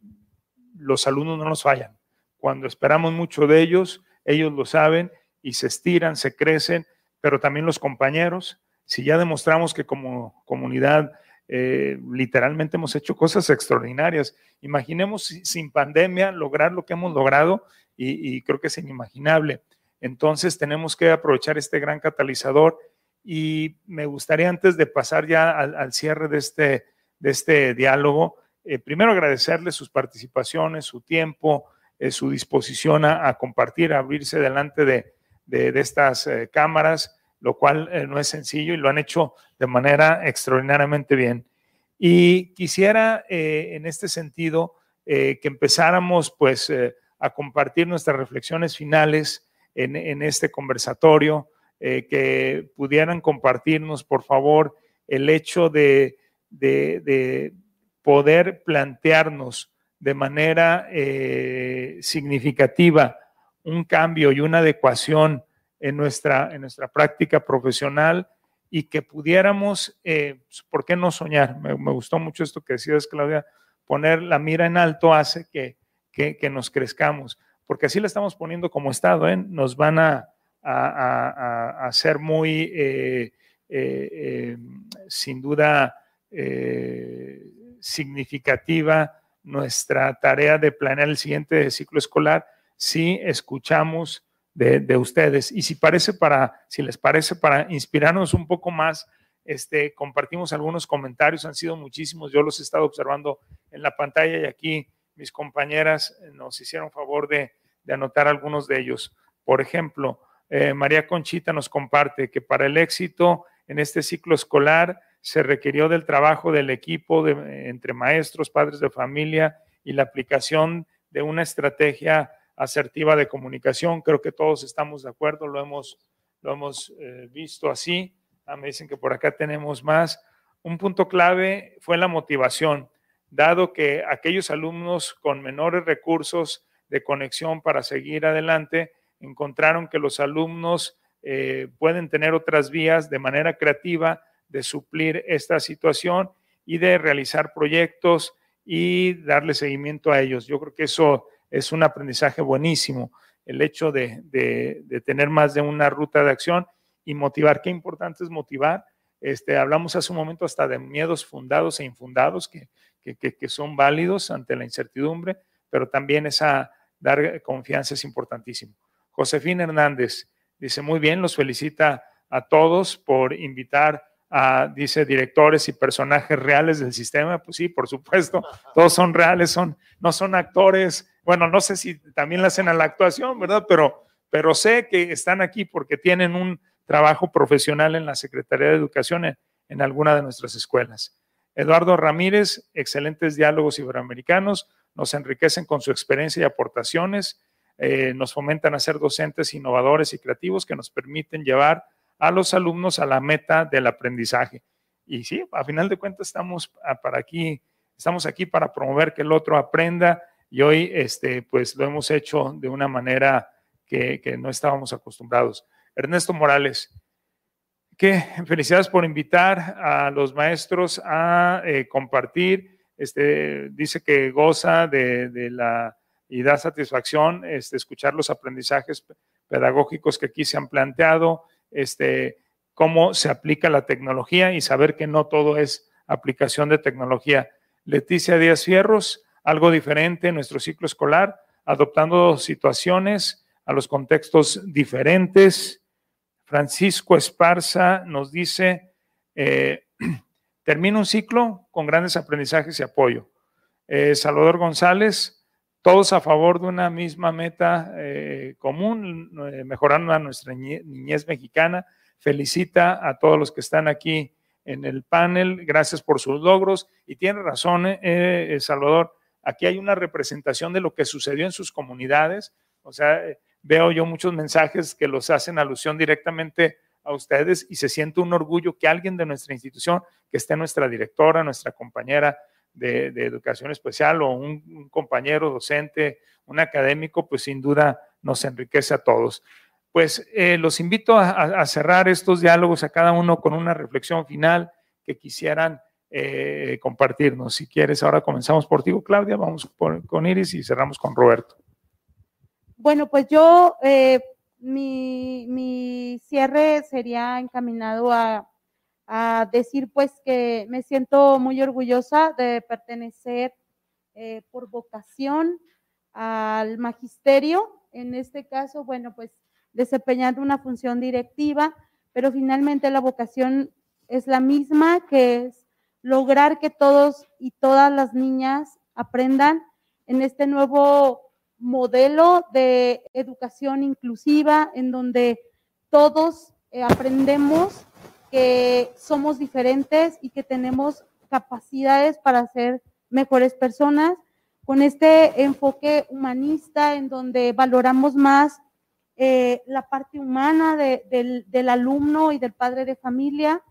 los alumnos no nos fallan. Cuando esperamos mucho de ellos, ellos lo saben y se estiran, se crecen, pero también los compañeros, si ya demostramos que como comunidad eh, literalmente hemos hecho cosas extraordinarias, imaginemos sin pandemia lograr lo que hemos logrado y, creo que es inimaginable. Entonces tenemos que aprovechar este gran catalizador y me gustaría antes de pasar ya al, cierre de este, de este diálogo, eh, primero agradecerle sus participaciones, su tiempo, eh, su disposición a, compartir, a abrirse delante de, de, estas cámaras lo cual eh, no es sencillo y lo han hecho de manera extraordinariamente bien. Y quisiera eh, en este sentido eh, que empezáramos pues a compartir nuestras reflexiones finales en, este conversatorio, que pudieran compartirnos por favor el hecho de, de poder plantearnos de manera significativa un cambio y una adecuación en nuestra, en nuestra práctica profesional y que pudiéramos, eh, ¿por qué no soñar? Me, gustó mucho esto que decías, Claudia, poner la mira en alto hace que, que, nos crezcamos, porque así la estamos poniendo como Estado, ¿eh? nos van a, a, hacer muy, eh, eh, sin duda, significativa nuestra tarea de planear el siguiente ciclo escolar si escuchamos de, ustedes. Y si parece para, si les parece para inspirarnos un poco más, este, compartimos algunos comentarios, han sido muchísimos, yo los he estado observando en la pantalla y aquí mis compañeras nos hicieron favor de, anotar algunos de ellos. Por ejemplo, eh, María Conchita nos comparte que para el éxito en este ciclo escolar se requirió del trabajo del equipo entre maestros, padres de familia y la aplicación de una estrategia asertiva de comunicación. Creo que todos estamos de acuerdo, lo hemos, lo hemos eh, visto así. Ah, me dicen que por acá tenemos más. Un punto clave fue la motivación, dado que aquellos alumnos con menores recursos de conexión para seguir adelante encontraron que los alumnos eh, pueden tener otras vías de manera creativa de suplir esta situación y de realizar proyectos y darle seguimiento a ellos. Yo creo que eso es un aprendizaje buenísimo el hecho de, tener más de una ruta de acción y motivar. Qué importante es motivar. Este, hablamos hace un momento hasta de miedos fundados e infundados que, que, son válidos ante la incertidumbre, pero también esa dar confianza es importantísimo. Josefina Hernández dice, muy bien, los felicita a todos por invitar dice, directores y personajes reales del sistema. Pues sí, por supuesto, todos son reales, son, no son actores bueno, no sé si también la hacen a la actuación, ¿verdad? Pero, pero sé que están aquí porque tienen un trabajo profesional en la Secretaría de Educación en, alguna de nuestras escuelas. Eduardo Ramírez, excelentes diálogos iberoamericanos, nos enriquecen con su experiencia y aportaciones, eh, nos fomentan a ser docentes innovadores y creativos que nos permiten llevar a los alumnos a la meta del aprendizaje. Y sí, a final de cuentas estamos para aquí, estamos aquí para promover que el otro aprenda y hoy este, pues lo hemos hecho de una manera que, que no estábamos acostumbrados. Ernesto Morales, que felicidades por invitar a los maestros a eh, compartir. Este, dice que goza de, de, la y da satisfacción este, escuchar los aprendizajes pedagógicos que aquí se han planteado, este, cómo se aplica la tecnología y saber que no todo es aplicación de tecnología. Leticia Díaz Fierros, algo diferente en nuestro ciclo escolar, adoptando situaciones a los contextos diferentes. Francisco Esparza nos dice, eh, termina un ciclo con grandes aprendizajes y apoyo. Eh, Salvador González, todos a favor de una misma meta eh, común, eh, mejorando a nuestra niñez mexicana. Felicita a todos los que están aquí en el panel, gracias por sus logros. Y tiene razón, eh, Salvador, aquí hay una representación de lo que sucedió en sus comunidades. O sea, veo yo muchos mensajes que los hacen alusión directamente a ustedes y se siente un orgullo que alguien de nuestra institución, que esté nuestra directora, nuestra compañera de, educación especial o un, compañero docente, un académico, pues sin duda nos enriquece a todos. Pues eh, los invito a, cerrar estos diálogos a cada uno con una reflexión final que quisieran eh, compartirnos. Si quieres, ahora comenzamos por ti, Claudia, vamos con Iris y cerramos con Roberto. Bueno, pues yo, eh, mi, cierre sería encaminado a, decir pues que me siento muy orgullosa de pertenecer eh, por vocación al magisterio, en este caso, bueno, pues desempeñando una función directiva, pero finalmente la vocación es la misma, que es lograr que todos y todas las niñas aprendan en este nuevo modelo de educación inclusiva en donde todos eh, aprendemos que somos diferentes y que tenemos capacidades para ser mejores personas, con este enfoque humanista en donde valoramos más eh, la parte humana del, del alumno y del padre de familia,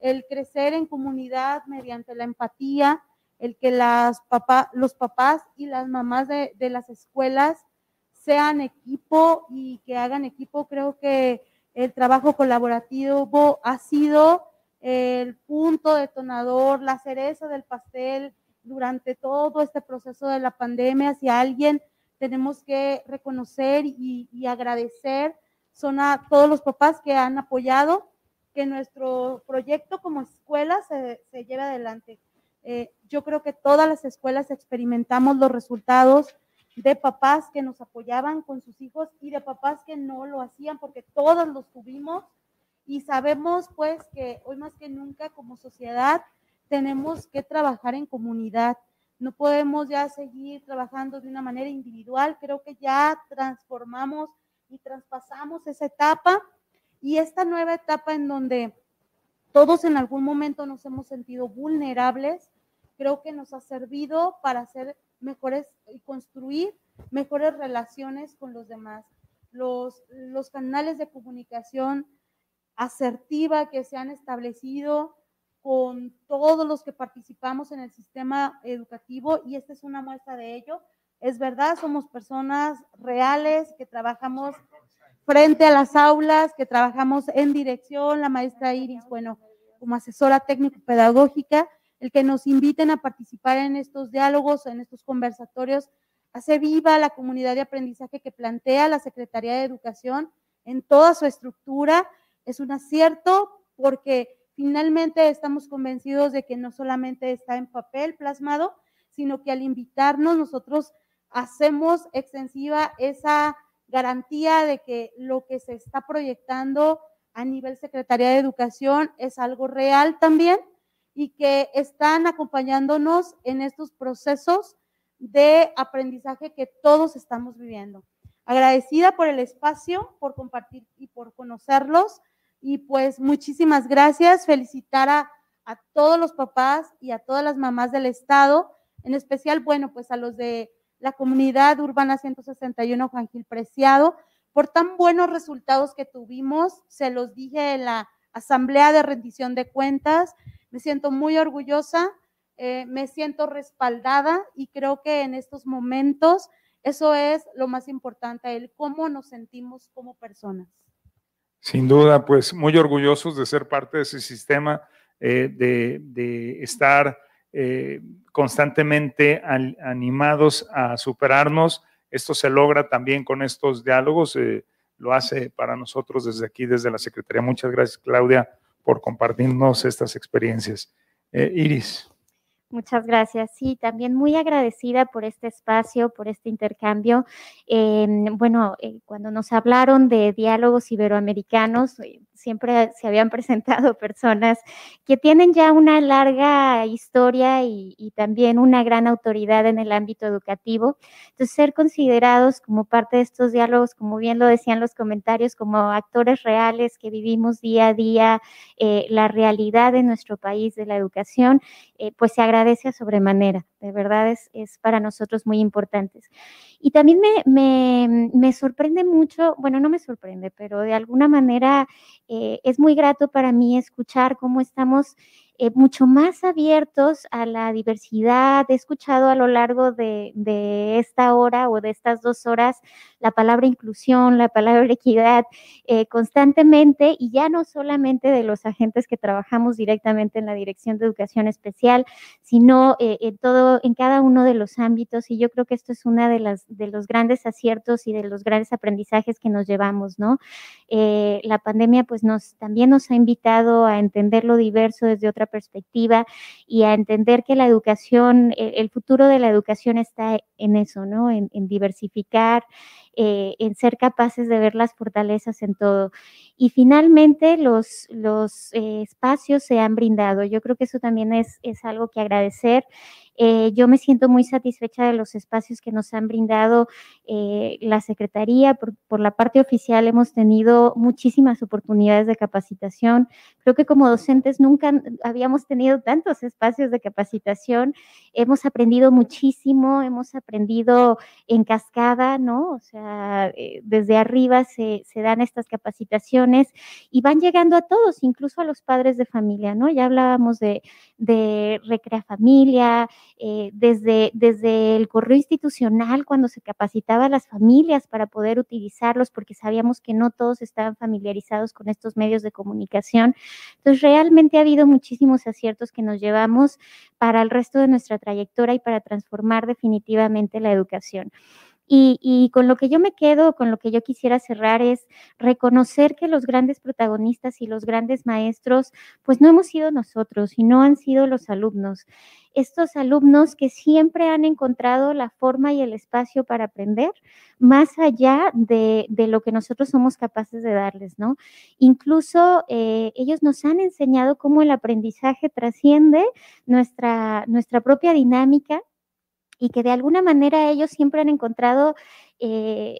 el crecer en comunidad mediante la empatía, el que las papá, los papás y las mamás de, de, las escuelas sean equipo y que hagan equipo. Creo que el trabajo colaborativo ha sido el punto detonador, la cereza del pastel durante todo este proceso de la pandemia. Si alguien tenemos que reconocer y, y agradecer, son a todos los papás que han apoyado que nuestro proyecto como escuela se, se lleve adelante. Eh, yo creo que todas las escuelas experimentamos los resultados de papás que nos apoyaban con sus hijos y de papás que no lo hacían porque todos los tuvimos y sabemos pues que hoy más que nunca como sociedad tenemos que trabajar en comunidad. No podemos ya seguir trabajando de una manera individual. Creo que ya transformamos y traspasamos esa etapa y esta nueva etapa en donde todos en algún momento nos hemos sentido vulnerables creo que nos ha servido para hacer mejores y construir mejores relaciones con los demás. Los, los canales de comunicación asertiva que se han establecido con todos los que participamos en el sistema educativo y esta es una muestra de ello. Es verdad, somos personas reales que trabajamos frente a las aulas, que trabajamos en dirección, la maestra Iris, bueno, como asesora técnico-pedagógica, el que nos inviten a participar en estos diálogos, en estos conversatorios, hace viva la comunidad de aprendizaje que plantea la Secretaría de Educación en toda su estructura. Es un acierto porque finalmente estamos convencidos de que no solamente está en papel plasmado, sino que al invitarnos nosotros hacemos extensiva esa garantía de que lo que se está proyectando a nivel Secretaría de Educación es algo real también y que están acompañándonos en estos procesos de aprendizaje que todos estamos viviendo. Agradecida por el espacio, por compartir y por conocerlos. Y pues muchísimas gracias. Felicitar a, a todos los papás y a todas las mamás del Estado en especial, bueno, pues a los de la comunidad urbana 161 Juan Gil Preciado, por tan buenos resultados que tuvimos, se los dije en la asamblea de rendición de cuentas, me siento muy orgullosa, eh, me siento respaldada y creo que en estos momentos eso es lo más importante, el cómo nos sentimos como personas. Sin duda, pues muy orgullosos de ser parte de ese sistema, eh, de, estar eh, constantemente animados a superarnos. Esto se logra también con estos diálogos, lo hace para nosotros desde aquí, desde la Secretaría. Muchas gracias, Claudia, por compartirnos estas experiencias. Iris. Muchas gracias. Sí, también muy agradecida por este espacio, por este intercambio. Em, bueno, eh, cuando nos hablaron de diálogos iberoamericanos, eh, siempre se habían presentado personas que tienen ya una larga historia y, también una gran autoridad en el ámbito educativo. Entonces, ser considerados como parte de estos diálogos, como bien lo decían los comentarios, como actores reales que vivimos día a día eh, la realidad de nuestro país de la educación, pues se agradece a sobremanera. De verdad es, es para nosotros muy importante. Y también me, me, me, sorprende mucho, bueno, no me sorprende, pero de alguna manera eh, es muy grato para mí escuchar cómo estamos eh, mucho más abiertos a la diversidad. He escuchado a lo largo de, esta hora o de estas dos horas la palabra inclusión, la palabra equidad eh, constantemente y ya no solamente de los agentes que trabajamos directamente en la Dirección de Educación Especial, sino eh, en todo, en cada uno de los ámbitos. Y yo creo que esto es uno de, de los grandes aciertos y de los grandes aprendizajes que nos llevamos, ¿no? la pandemia pues nos también nos ha invitado a entender lo diverso desde otra perspectiva y a entender que la educación, el, futuro de la educación está en eso, ¿no? En, diversificar, eh, en ser capaces de ver las fortalezas en todo. Y finalmente los, los eh, espacios se han brindado. Yo creo que eso también es, es algo que agradecer. Eh, yo me siento muy satisfecha de los espacios que nos han brindado la Secretaría. Por, por, la parte oficial hemos tenido muchísimas oportunidades de capacitación. Creo que como docentes nunca habíamos tenido tantos espacios de capacitación. Hemos aprendido muchísimo, hemos aprendido en cascada, ¿no? O sea, eh, desde arriba se, dan estas capacitaciones y van llegando a todos, incluso a los padres de familia, ¿no? Ya hablábamos de, de Recrea Familia, eh, desde, desde el correo institucional, cuando se capacitaba a las familias para poder utilizarlos, porque sabíamos que no todos estaban familiarizados con estos medios de comunicación. Entonces, realmente ha habido muchísimos aciertos que nos llevamos para el resto de nuestra trayectoria y para transformar definitivamente la educación. Y, con lo que yo me quedo, con lo que yo quisiera cerrar es reconocer que los grandes protagonistas y los grandes maestros, pues no hemos sido nosotros y no han sido los alumnos. Estos alumnos que siempre han encontrado la forma y el espacio para aprender más allá de, lo que nosotros somos capaces de darles, ¿no? Incluso eh, ellos nos han enseñado cómo el aprendizaje trasciende nuestra, nuestra propia dinámica y que de alguna manera ellos siempre han encontrado eh,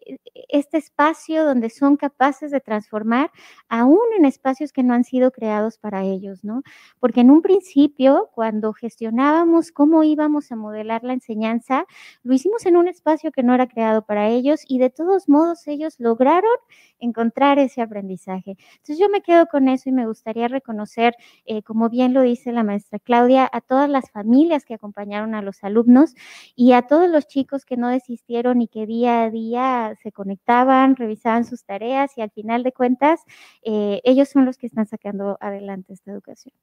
este espacio donde son capaces de transformar aún en espacios que no han sido creados para ellos, ¿no? Porque en un principio, cuando gestionábamos cómo íbamos a modelar la enseñanza, lo hicimos en un espacio que no era creado para ellos y de todos modos ellos lograron encontrar ese aprendizaje. Entonces yo me quedo con eso y me gustaría reconocer, eh, como bien lo dice la maestra Claudia, a todas las familias que acompañaron a los alumnos y a todos los chicos que no desistieron y que día día se conectaban, revisaban sus tareas y al final de cuentas eh, ellos son los que están sacando adelante esta educación.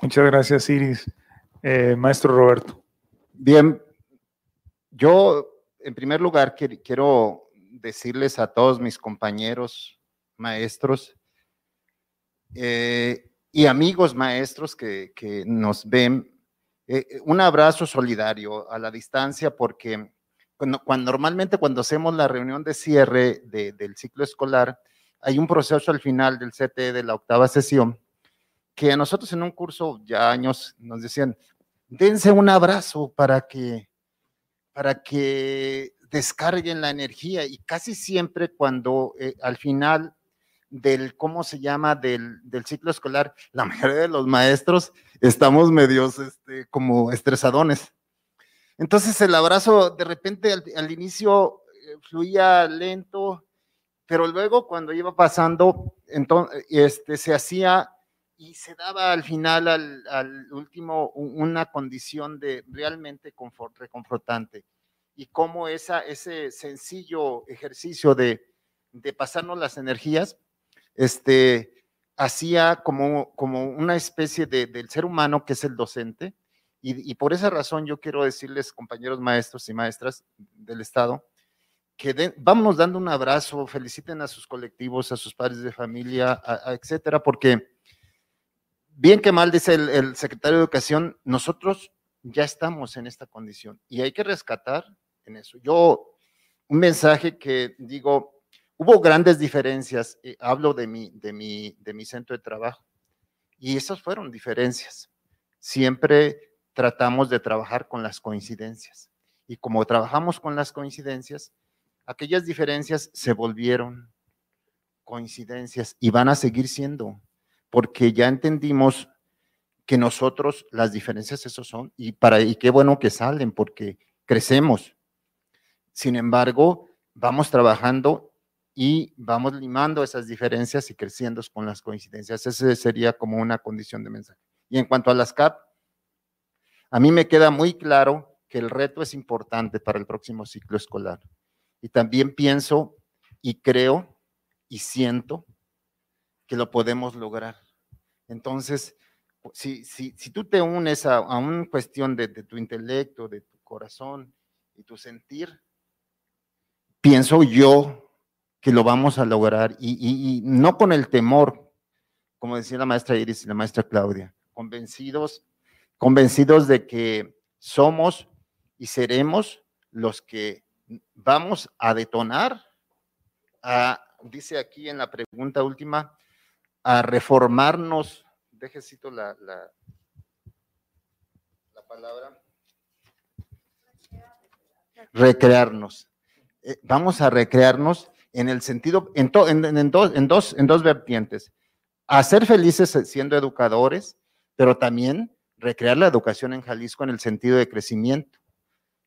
Muchas gracias, Iris. Eh, maestro Roberto. Bien, yo en primer lugar quiero decirles a todos mis compañeros maestros eh, y amigos maestros que, nos ven, un abrazo solidario a la distancia porque cuando, normalmente cuando hacemos la reunión de cierre del ciclo escolar, hay un proceso al final del CTE de la octava sesión que a nosotros en un curso ya años nos decían, dense un abrazo para que, para que descarguen la energía y casi siempre cuando eh, al final del, ¿cómo se llama?, del, ciclo escolar, la mayoría de los maestros estamos medios este, como estresadones Entonces el abrazo de repente al, inicio eh, fluía lento, pero luego cuando iba pasando, entonces, este, se hacía y se daba al final, al, último, una condición de realmente confort, reconfortante. Y cómo esa, ese sencillo ejercicio de, de pasarnos las energías, este, hacía como, como una especie de, del ser humano que es el docente, y, por esa razón yo quiero decirles, compañeros maestros y maestras del Estado, que vámonos dando un abrazo, feliciten a sus colectivos, a sus padres de familia, etcétera, porque bien que mal dice el, el, secretario de Educación, nosotros ya estamos en esta condición y hay que rescatar en eso. Yo, un mensaje que digo, hubo grandes diferencias, eh, hablo de mi, de, mi, de mi centro de trabajo, y esas fueron diferencias. Siempre tratamos de trabajar con las coincidencias. Y como trabajamos con las coincidencias, aquellas diferencias se volvieron coincidencias y van a seguir siendo, porque ya entendimos que nosotros las diferencias esos son y para y qué bueno que salen porque crecemos. Sin embargo, vamos trabajando y vamos limando esas diferencias y creciendo con las coincidencias. Esa sería como una condición de mensaje. Y en cuanto a las CAP, a mí me queda muy claro que el reto es importante para el próximo ciclo escolar. Y también pienso y creo y siento que lo podemos lograr. Entonces, si, si, si tú te unes a, una cuestión de, tu intelecto, de tu corazón y tu sentir, pienso yo que lo vamos a lograr y, y no con el temor, como decía la maestra Iris y la maestra Claudia, convencidos convencidos de que somos y seremos los que vamos a detonar, dice aquí en la pregunta última, a reformarnos, déjecito la, la, la palabra, recrearnos. Eh, vamos a recrearnos en el sentido, en, en, dos, en, dos, en dos vertientes, a ser felices siendo educadores, pero también recrear la educación en Jalisco en el sentido de crecimiento,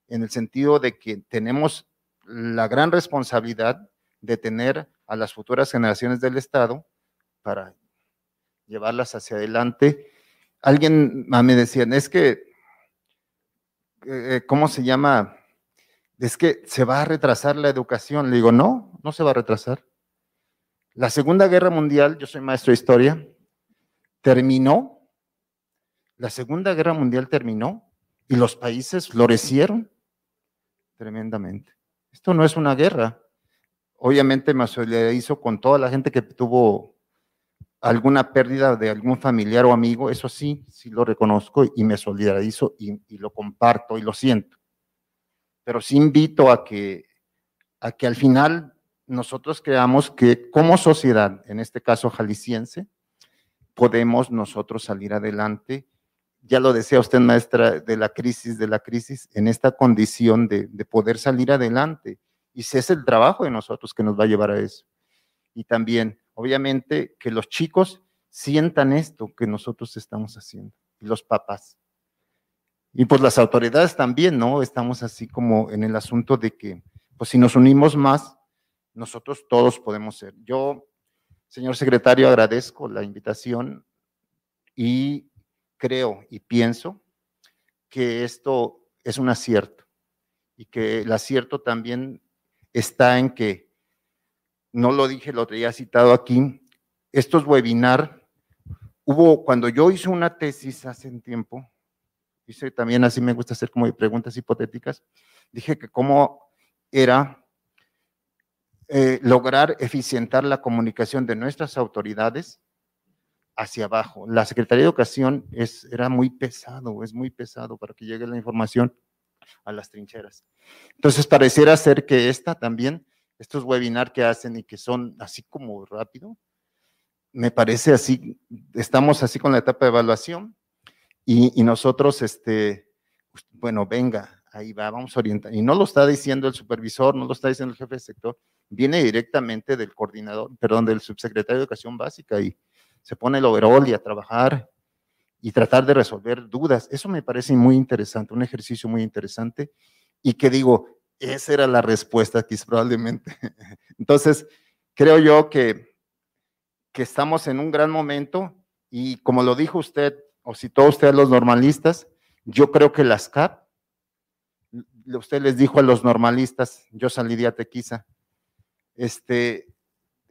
en el sentido de que tenemos la gran responsabilidad de tener a las futuras generaciones del Estado para llevarlas hacia adelante. Alguien me decía, es que, eh, ¿cómo se llama? Es que se va a retrasar la educación. Le digo, no, no se va a retrasar. La Segunda Guerra Mundial, yo soy maestro de historia, terminó la Segunda Guerra Mundial terminó y los países florecieron tremendamente. Esto no es una guerra. Obviamente me solidarizo con toda la gente que tuvo alguna pérdida de algún familiar o amigo, eso sí, sí lo reconozco y me solidarizo y, y lo comparto y lo siento. Pero sí invito a que, a que al final nosotros creamos que como sociedad, en este caso jalisciense, podemos nosotros salir adelante ya lo decía usted, maestra, de la crisis, de la crisis, en esta condición de, poder salir adelante. Y si es el trabajo de nosotros que nos va a llevar a eso. Y también, obviamente, que los chicos sientan esto que nosotros estamos haciendo, y los papás. Y pues las autoridades también, ¿no? Estamos así como en el asunto de que, pues si nos unimos más, nosotros todos podemos ser. Yo, señor secretario, agradezco la invitación y creo y pienso que esto es un acierto y que el acierto también está en que, no lo dije, lo había citado aquí, estos webinar, hubo, cuando yo hice una tesis hace un tiempo, hice también así me gusta hacer como preguntas hipotéticas, dije que cómo era eh, lograr eficientar la comunicación de nuestras autoridades hacia abajo. La Secretaría de Educación es, era muy pesado, es muy pesado para que llegue la información a las trincheras. Entonces, pareciera ser que esta también, estos webinars que hacen y que son así como rápido, me parece así, estamos así con la etapa de evaluación y, nosotros, este, pues, bueno, venga, ahí va, vamos a orientar. Y no lo está diciendo el supervisor, no lo está diciendo el jefe de sector, viene directamente del coordinador, perdón, del subsecretario de Educación Básica y se pone el overall y a trabajar. y tratar de resolver dudas. Eso me parece muy interesante, un ejercicio muy interesante y que digo, esa era la respuesta quizás probablemente. Entonces, creo yo que, que estamos en un gran momento y como lo dijo usted, o citó usted los normalistas, yo creo que las CAP, usted les dijo a los normalistas, yo salí de Atequiza, este,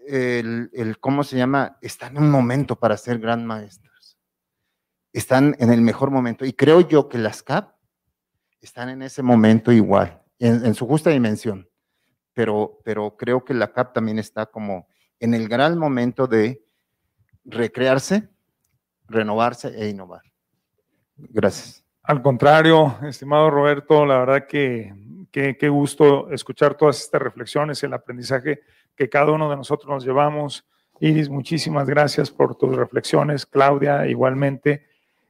el, el, ¿cómo se llama? Están en un momento para ser gran maestros. Están en el mejor momento. Y creo yo que las CAP están en ese momento igual, en, su justa dimensión. Pero, pero creo que la CAP también está como en el gran momento de recrearse, renovarse e innovar. Gracias. Al contrario, estimado Roberto, la verdad que qué gusto escuchar todas estas reflexiones, el aprendizaje que cada uno de nosotros nos llevamos. Iris, muchísimas gracias por tus reflexiones. Claudia, igualmente.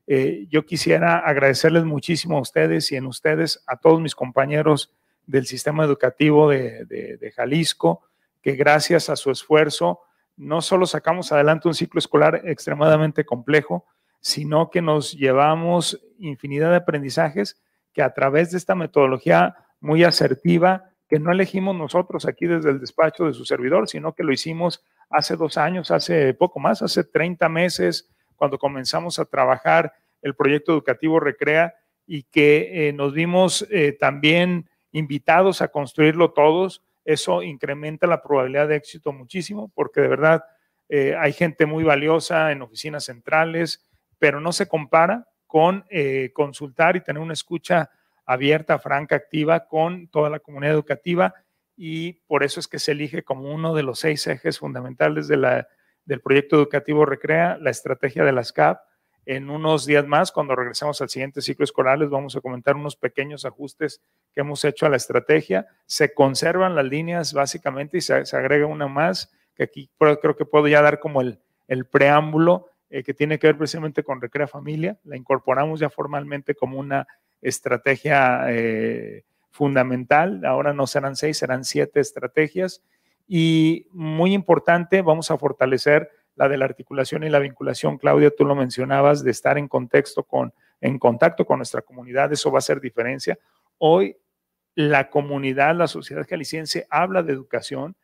Eh, yo quisiera agradecerles muchísimo a ustedes y en ustedes a todos mis compañeros del sistema educativo de, de Jalisco, que gracias a su esfuerzo no solo sacamos adelante un ciclo escolar extremadamente complejo, sino que nos llevamos infinidad de aprendizajes que a través de esta metodología muy asertiva, que no elegimos nosotros aquí desde el despacho de su servidor, sino que lo hicimos hace dos años, hace poco más, hace 30 meses, cuando comenzamos a trabajar el proyecto educativo Recrea y que eh, nos vimos eh, también invitados a construirlo todos. Eso incrementa la probabilidad de éxito muchísimo, porque de verdad eh, hay gente muy valiosa en oficinas centrales, pero no se compara con consultar y tener una escucha abierta, franca, activa con toda la comunidad educativa y por eso es que se elige como uno de los seis ejes fundamentales de del proyecto educativo Recrea, la estrategia de las CAP. En unos días más, cuando regresemos al siguiente ciclo escolar, les vamos a comentar unos pequeños ajustes que hemos hecho a la estrategia. Se conservan las líneas básicamente y se, agrega una más, que aquí creo que puedo ya dar como el, el preámbulo eh, que tiene que ver precisamente con Recrea Familia. La incorporamos ya formalmente como una estrategia eh, fundamental. Ahora no serán seis, serán siete estrategias. Y muy importante, vamos a fortalecer la de la articulación y la vinculación. Claudia, tú lo mencionabas, de estar en contexto con, en contacto con nuestra comunidad, eso va a hacer diferencia. Hoy la comunidad, la sociedad jalisciense habla de educación,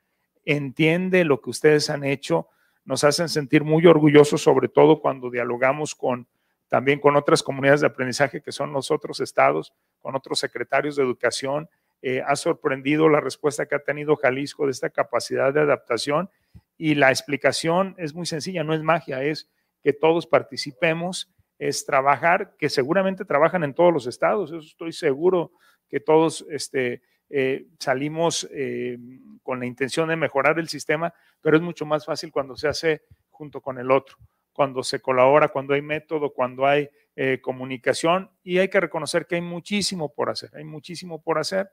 entiende lo que ustedes han hecho, nos hacen sentir muy orgullosos, sobre todo cuando dialogamos con también con otras comunidades de aprendizaje que son los otros estados, con otros secretarios de educación. Eh, ha sorprendido la respuesta que ha tenido Jalisco de esta capacidad de adaptación y la explicación es muy sencilla, no es magia, es que todos participemos, es trabajar, que seguramente trabajan en todos los estados, eso estoy seguro que todos este, eh, salimos eh, con la intención de mejorar el sistema, pero es mucho más fácil cuando se hace junto con el otro cuando se colabora, cuando hay método, cuando hay eh, comunicación y hay que reconocer que hay muchísimo por hacer, hay muchísimo por hacer,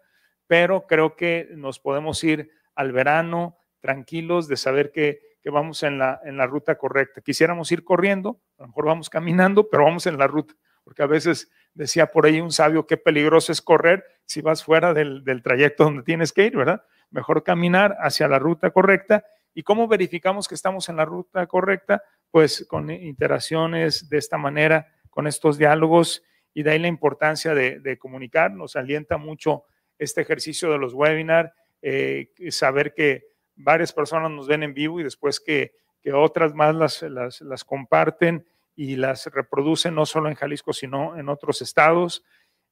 pero creo que nos podemos ir al verano tranquilos de saber que, que vamos en la, en la ruta correcta. Quisiéramos ir corriendo, a lo mejor vamos caminando, pero vamos en la ruta, porque a veces decía por ahí un sabio, qué peligroso es correr si vas fuera del, del trayecto donde tienes que ir, ¿verdad? Mejor caminar hacia la ruta correcta. ¿Y cómo verificamos que estamos en la ruta correcta? Pues con interacciones de esta manera, con estos diálogos y de ahí la importancia de, comunicar. Nos alienta mucho este ejercicio de los webinars, eh, saber que varias personas nos ven en vivo y después que, otras más las, las, comparten y las reproducen no solo en Jalisco, sino en otros estados.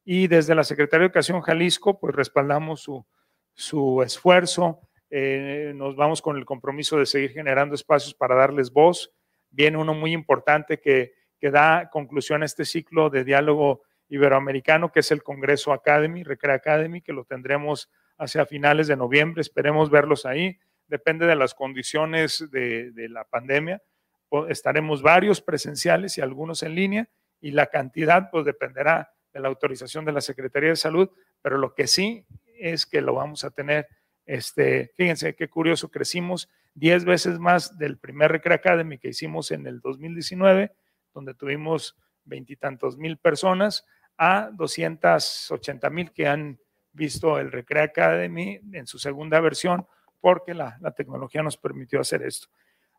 Y desde la Secretaría de Educación Jalisco, pues respaldamos su, su esfuerzo. Eh, nos vamos con el compromiso de seguir generando espacios para darles voz viene uno muy importante que, que da conclusión a este ciclo de diálogo iberoamericano, que es el Congreso Academy, Recrea Academy, que lo tendremos hacia finales de noviembre. Esperemos verlos ahí. Depende de las condiciones de, de la pandemia. Estaremos varios presenciales y algunos en línea y la cantidad pues dependerá de la autorización de la Secretaría de Salud, pero lo que sí es que lo vamos a tener, este, fíjense qué curioso, crecimos 10 veces más del primer Recre Academy que hicimos en el 2019, donde tuvimos veintitantos mil personas, a 280 mil que han visto el Recre Academy en su segunda versión, porque la, tecnología nos permitió hacer esto.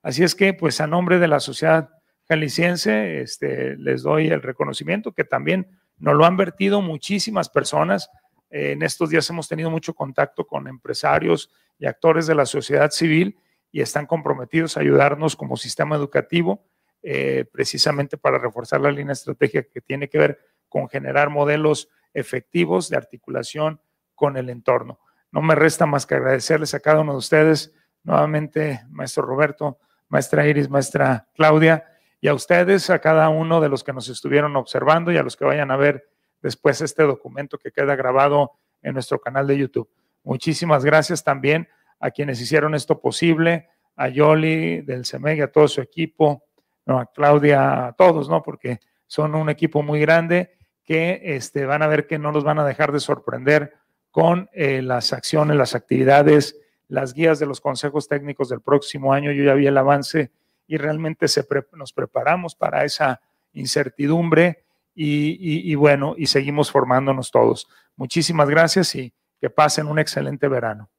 Así es que, pues a nombre de la sociedad jalisciense, este, les doy el reconocimiento que también nos lo han vertido muchísimas personas. en estos días hemos tenido mucho contacto con empresarios y actores de la sociedad civil y están comprometidos a ayudarnos como sistema educativo, eh, precisamente para reforzar la línea estratégica que tiene que ver con generar modelos efectivos de articulación con el entorno. No me resta más que agradecerles a cada uno de ustedes, nuevamente, maestro Roberto, maestra Iris, maestra Claudia, y a ustedes, a cada uno de los que nos estuvieron observando y a los que vayan a ver después este documento que queda grabado en nuestro canal de YouTube. Muchísimas gracias también a quienes hicieron esto posible, a Yoli del CEMEG, a todo su equipo, a Claudia, a todos, ¿no? Porque son un equipo muy grande que este, van a ver que no los van a dejar de sorprender con eh, las acciones, las actividades, las guías de los consejos técnicos del próximo año. Yo ya vi el avance y realmente se nos preparamos para esa incertidumbre y, y bueno, y seguimos formándonos todos. Muchísimas gracias y que pasen un excelente verano.